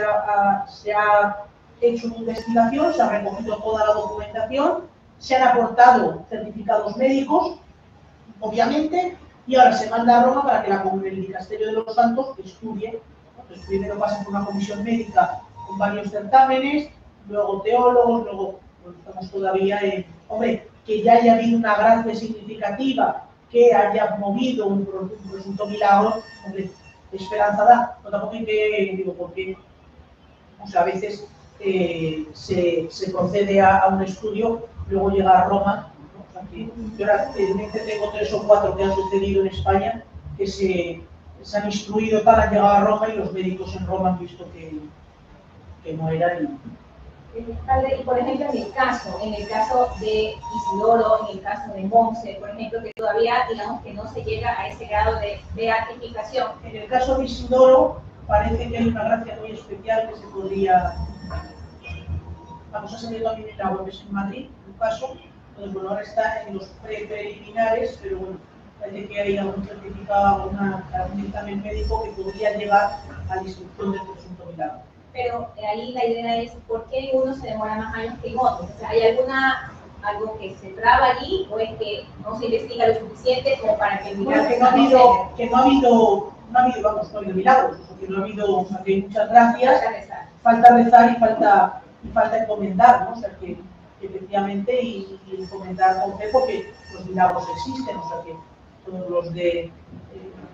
Speaker 2: se ha hecho una investigación, se ha recogido toda la documentación, se han aportado certificados médicos, obviamente, y ahora se manda a Roma para que la, el Dicasterio de los Santos estudie. ¿no? Entonces, primero pasa por una comisión médica con varios certámenes, luego teólogos, luego pues, estamos todavía en, hombre, que ya haya habido una gracia significativa, que haya movido un, un presunto milagro, hombre, esperanza da, pero tampoco hay que, digo, porque, sea, a veces eh, se, se procede a, a un estudio, luego llega a Roma, ¿no? Que yo ahora tengo tres o cuatro que han sucedido en España, que se, se han instruido, tal, han llegado a Roma y los médicos en Roma han visto que, que no era y,
Speaker 3: padre, Y por ejemplo, en el caso, en el caso de Isidoro, en el caso de Monse, por ejemplo, que todavía digamos que no se llega a ese grado de beatificación.
Speaker 2: En el caso de Isidoro, parece que hay una gracia muy especial que se podría. Vamos a salir también en la web, es en Madrid, un caso. Entonces, bueno, ahora está en los pre preliminares, pero bueno, parece que hay algún certificado, una, algún dictamen médico que podría llegar a la instrucción del presunto milagro.
Speaker 3: Pero eh, ahí la idea es por qué en unos se demora más años que en otros. O sea, ¿hay alguna algo que se traba allí o es que no se investiga lo suficiente como para que el
Speaker 2: Bueno,
Speaker 3: milagro
Speaker 2: que no ha habido, que no ha habido, no ha habido, vamos, no ha habido milagros, o sea, que no ha habido, o sea, que hay muchas gracias,
Speaker 3: rezar?
Speaker 2: falta rezar y falta, y falta encomendar, ¿no? O sea, que, que efectivamente, y, y encomendar con fe, porque los milagros existen, o sea, que todos los de eh,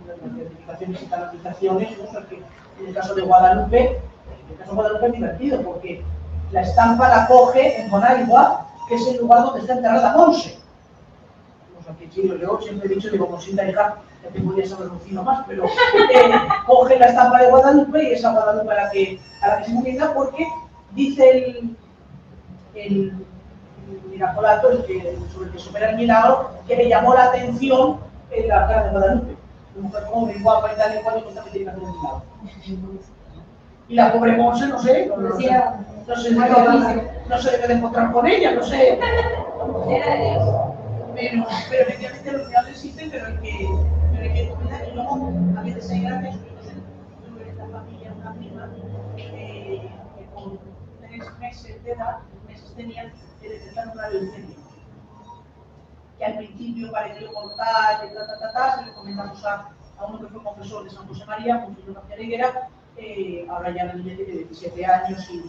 Speaker 2: las certificaciones y canonizaciones, ¿no? O sea, que en el caso de Guadalupe, en el caso de Guadalupe es divertido, porque la estampa la coge en Bonaigua, que es el lugar donde está enterrada Monse. O sea, que sí, yo siempre he dicho, digo, Monsita hija, ya te podría saber un más, pero eh, coge la estampa de Guadalupe y es a Guadalupe a la que, a la que se comienza porque dice el, el, el miracolato, el que, sobre el que supera el milagro, que le llamó la atención en la cara de Guadalupe. Una mujer joven, guapa y tal y cual, tiene que hacer un milagro. Y la pobre Monse, no sé, no, no sé, no sé, no, no se debe de encontrar con ella, no sé.
Speaker 3: Era Dios.
Speaker 2: Pero, pero efectivamente los milagros existen, pero hay que, sé, tuve en familia una prima eh, que con tres meses de edad, meses tenía, que detectaron una leucemia. Que al principio pareció mortal, que ta, ta, ta, ta, se lo comentamos a, a uno que fue confesor de San José María, Monseñor García Higuera, eh, ahora ya la niña tiene 17 años y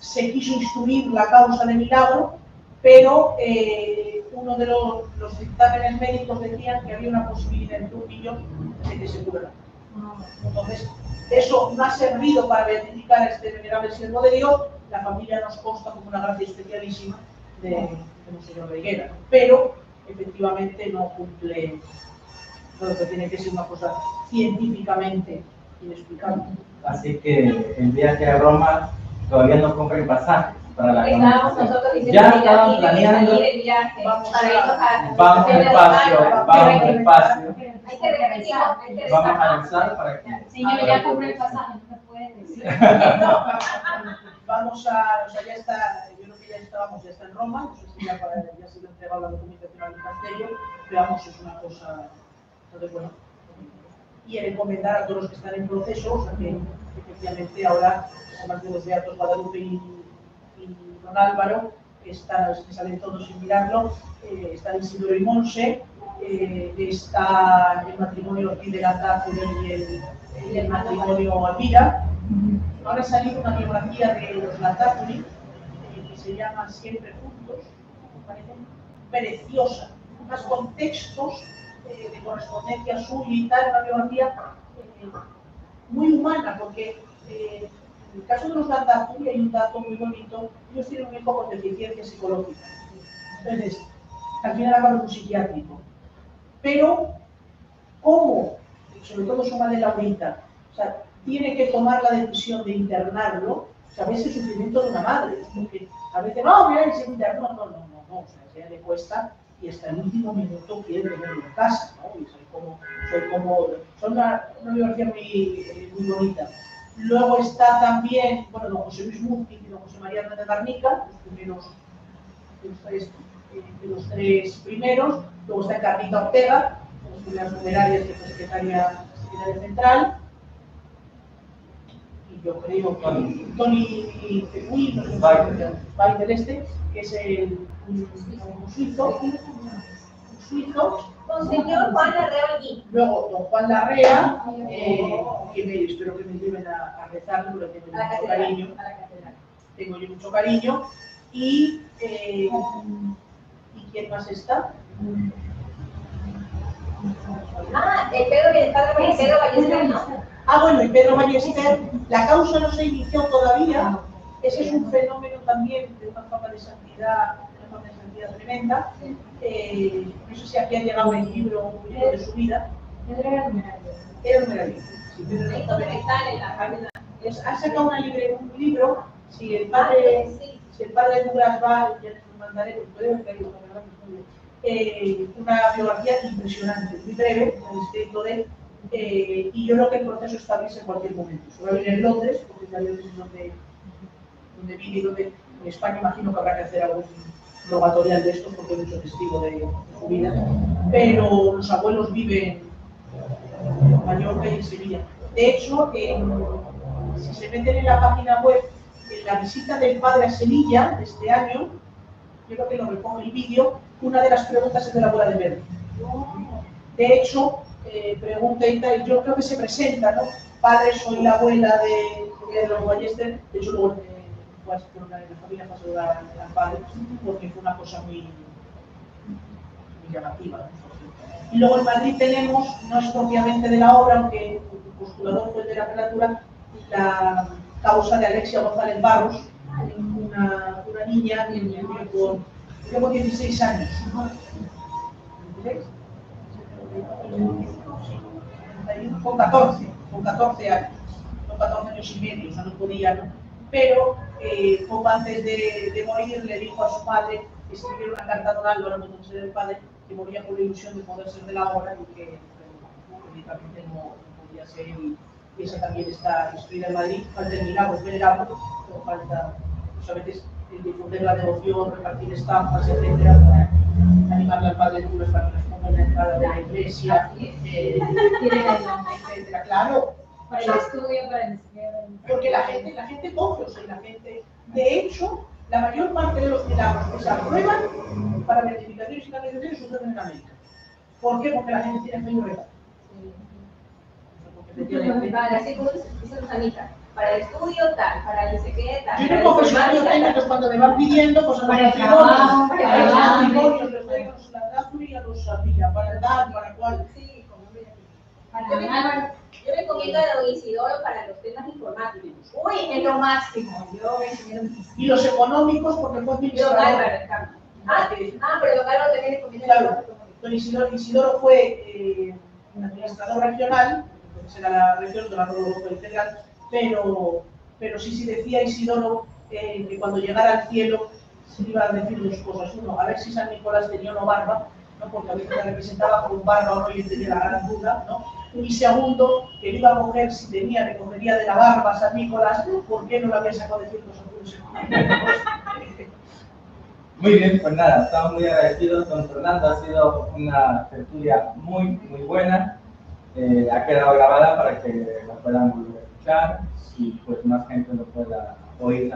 Speaker 2: se quiso instruir la causa de milagro, pero eh, uno de los, los dictámenes médicos decían que había una posibilidad entre un millón de que se curara. Entonces, eso no ha servido para beatificar a este venerable siervo de Dios, la familia nos consta como una gracia especialísima de, de Monseñor Reguera, pero efectivamente no cumple lo que tiene que ser una cosa científicamente inexplicable.
Speaker 1: Así que el viaje a Roma todavía no compren pasajes para la
Speaker 3: Estábamos nosotros diciendo
Speaker 1: Ya
Speaker 3: que
Speaker 1: estaban planeando.
Speaker 3: salir el viaje
Speaker 2: Vamos
Speaker 3: para
Speaker 2: a-
Speaker 3: irnos a-
Speaker 1: Vamos despacio, vamos despacio.
Speaker 3: Hay que repetir, hay que
Speaker 1: Vamos a
Speaker 3: rezar
Speaker 1: para que.
Speaker 4: Señor, ya compré el pasaje, no me pueden decir.
Speaker 2: Vamos a, o sea, ya está, yo creo que ya estábamos, ya está en Roma, no sé si ya, para, ya se le ha entregado la documentación al pero vamos, es una cosa, entonces bueno, y el encomendar a todos los que están en proceso, o sea que efectivamente ahora, además de los beatos Guadalupe y Don Álvaro, que, están, que salen todos sin mirarlo, eh, está Isidoro y Monse, eh, está el matrimonio de y el, y el matrimonio Alvira, Ahora ha salido una biografía de los Latazuri, eh, que se llama Siempre Juntos, me parece preciosa, unos contextos eh, de correspondencia suya y tal, una biografía eh, muy humana, porque en el caso de los Latazuri hay un dato muy bonito, ellos tienen un hijo con deficiencia psicológica. Entonces, al final acaban en un psiquiátrico. Pero, ¿cómo? Sobre todo su madre Laurita, o sea, tiene que tomar la decisión de internarlo, o sea, ves el sufrimiento de una madre, porque a veces, no, mira, se internó, no, no, no, no, o sea, a ella le cuesta y hasta el último minuto quiere tenerlo en casa, ¿no? Y soy como, soy como, son una, una muy, muy bonita. Luego está también, bueno, don José Luis Murti y don José María Hernández de Garnica, los primeros, los tres, eh, de los tres primeros, luego está Carlita Ortega, las primeras numerarias que fue secretaria, secretaria central, y yo creo que Tony Teguí, no sé.
Speaker 1: Weidel
Speaker 2: este, que es el un, un suizo, suizo,
Speaker 3: Monseñor Juan allí.
Speaker 2: luego don Juan Larrea, eh, que me, espero que me lleven a, a rezar, porque tengo
Speaker 3: A
Speaker 2: mucho cariño,
Speaker 3: A la catedral.
Speaker 2: tengo yo mucho cariño, y, eh, ¿y quién más está?
Speaker 3: Ah, el Pedro y el padre el Pedro Ballester, ¿no?
Speaker 2: Ah, bueno, y Pedro Ballester, la causa no se inició todavía, ese es un fenómeno también de una forma de santidad, santidad tremenda. Eh, no sé si aquí ha llegado el libro, un libro de su vida, era un maravilloso.
Speaker 3: En
Speaker 2: ha sacado una libre- un libro, si el
Speaker 3: Ah,
Speaker 2: padre,
Speaker 3: sí.
Speaker 2: si el padre Douglas va, ya les mandaré, pues puede ver bien. Eh, una biografía impresionante, muy breve, con el escrito de él, eh, y yo creo que el proceso está abrirse en cualquier momento. Se va a abrir en Londres, porque ya Londres es donde, donde vive y donde en España imagino que habrá que hacer algún rogatorial de estos, porque hay mucho testigo de, su vida. Pero los abuelos viven en Mallorca y en Sevilla. De hecho, si se meten en la página web, en la visita del padre a Sevilla este año, yo creo que lo repongo el vídeo, una de las preguntas es de la abuela de Verde. De hecho, eh, pregunta y tal, yo creo que se presenta, ¿no? Padre, soy la abuela de, de los Ballester, de hecho luego una de la familia pasó a- al padre, porque fue una cosa muy, muy llamativa. Y luego en Madrid tenemos, no es propiamente de la obra, aunque el postulador fue el de la prelatura, la causa de Alexia González Barros, una, una niña con, con 16 años. ¿16? Con 14, con 14 años, con 14 años y medio, o sea, no podía, ¿no? Pero poco antes de, de morir le dijo a su padre, escribió una carta a Don Álvaro, cuando se del padre, que moría con la ilusión de poder ser de la obra y que políticamente no, podía ser y, esa también está escrita en Madrid, al terminar pues venerable, no falta, pues a veces el difundir la devoción, repartir estampas, etcétera, para animarle al Padre Nuestro para que nos ponga en la entrada de la iglesia, eh, etcétera, claro,
Speaker 4: Para el estudio, para el
Speaker 2: porque la gente, la gente coge, o sea, la gente, de hecho, la mayor parte de los que la- que se aprueban para verificaciones y candidaciones suceden en América. ¿Por qué? Porque la gente tiene. Porque efectivamente-
Speaker 3: Para Susanita, para el estudio tal, para el qué tal.
Speaker 2: Cuando me van pidiendo cosas
Speaker 4: Para el
Speaker 2: los
Speaker 4: trabajo,
Speaker 2: matrimonios,
Speaker 3: para
Speaker 2: los matrimonios, les la a los para el tal, para cual.
Speaker 3: Sí, como hombre.
Speaker 4: Para
Speaker 3: Yo me, yo me encomiendo a don Isidoro para los temas informáticos. Uy, es lo máximo. Yo
Speaker 2: Y los económicos, porque fue administrador.
Speaker 3: Estamos. Ah, ah, pero don Álvaro también
Speaker 2: Claro.
Speaker 3: los temas económicos.
Speaker 2: Don Isidoro, Isidoro fue eh, un administrador regional, entonces era la región de la Europa Integral, pero, pero sí, sí decía Isidoro eh, que cuando llegara al cielo se iba a decir dos cosas. Uno, a ver si San Nicolás tenía no barba, ¿no? porque a veces la representaba con barba o no y tenía la gran duda. ¿no? Y segundo, que le iba a coger, si tenía, le cogería de la barba a San Nicolás, ¿por qué no lo había sacado de ciertos?
Speaker 1: Muy bien, pues nada, estamos muy agradecidos, don Fernando. Ha sido una tertulia muy, muy buena. Eh, ha quedado grabada para que la puedan volver a escuchar y pues más gente lo pueda oír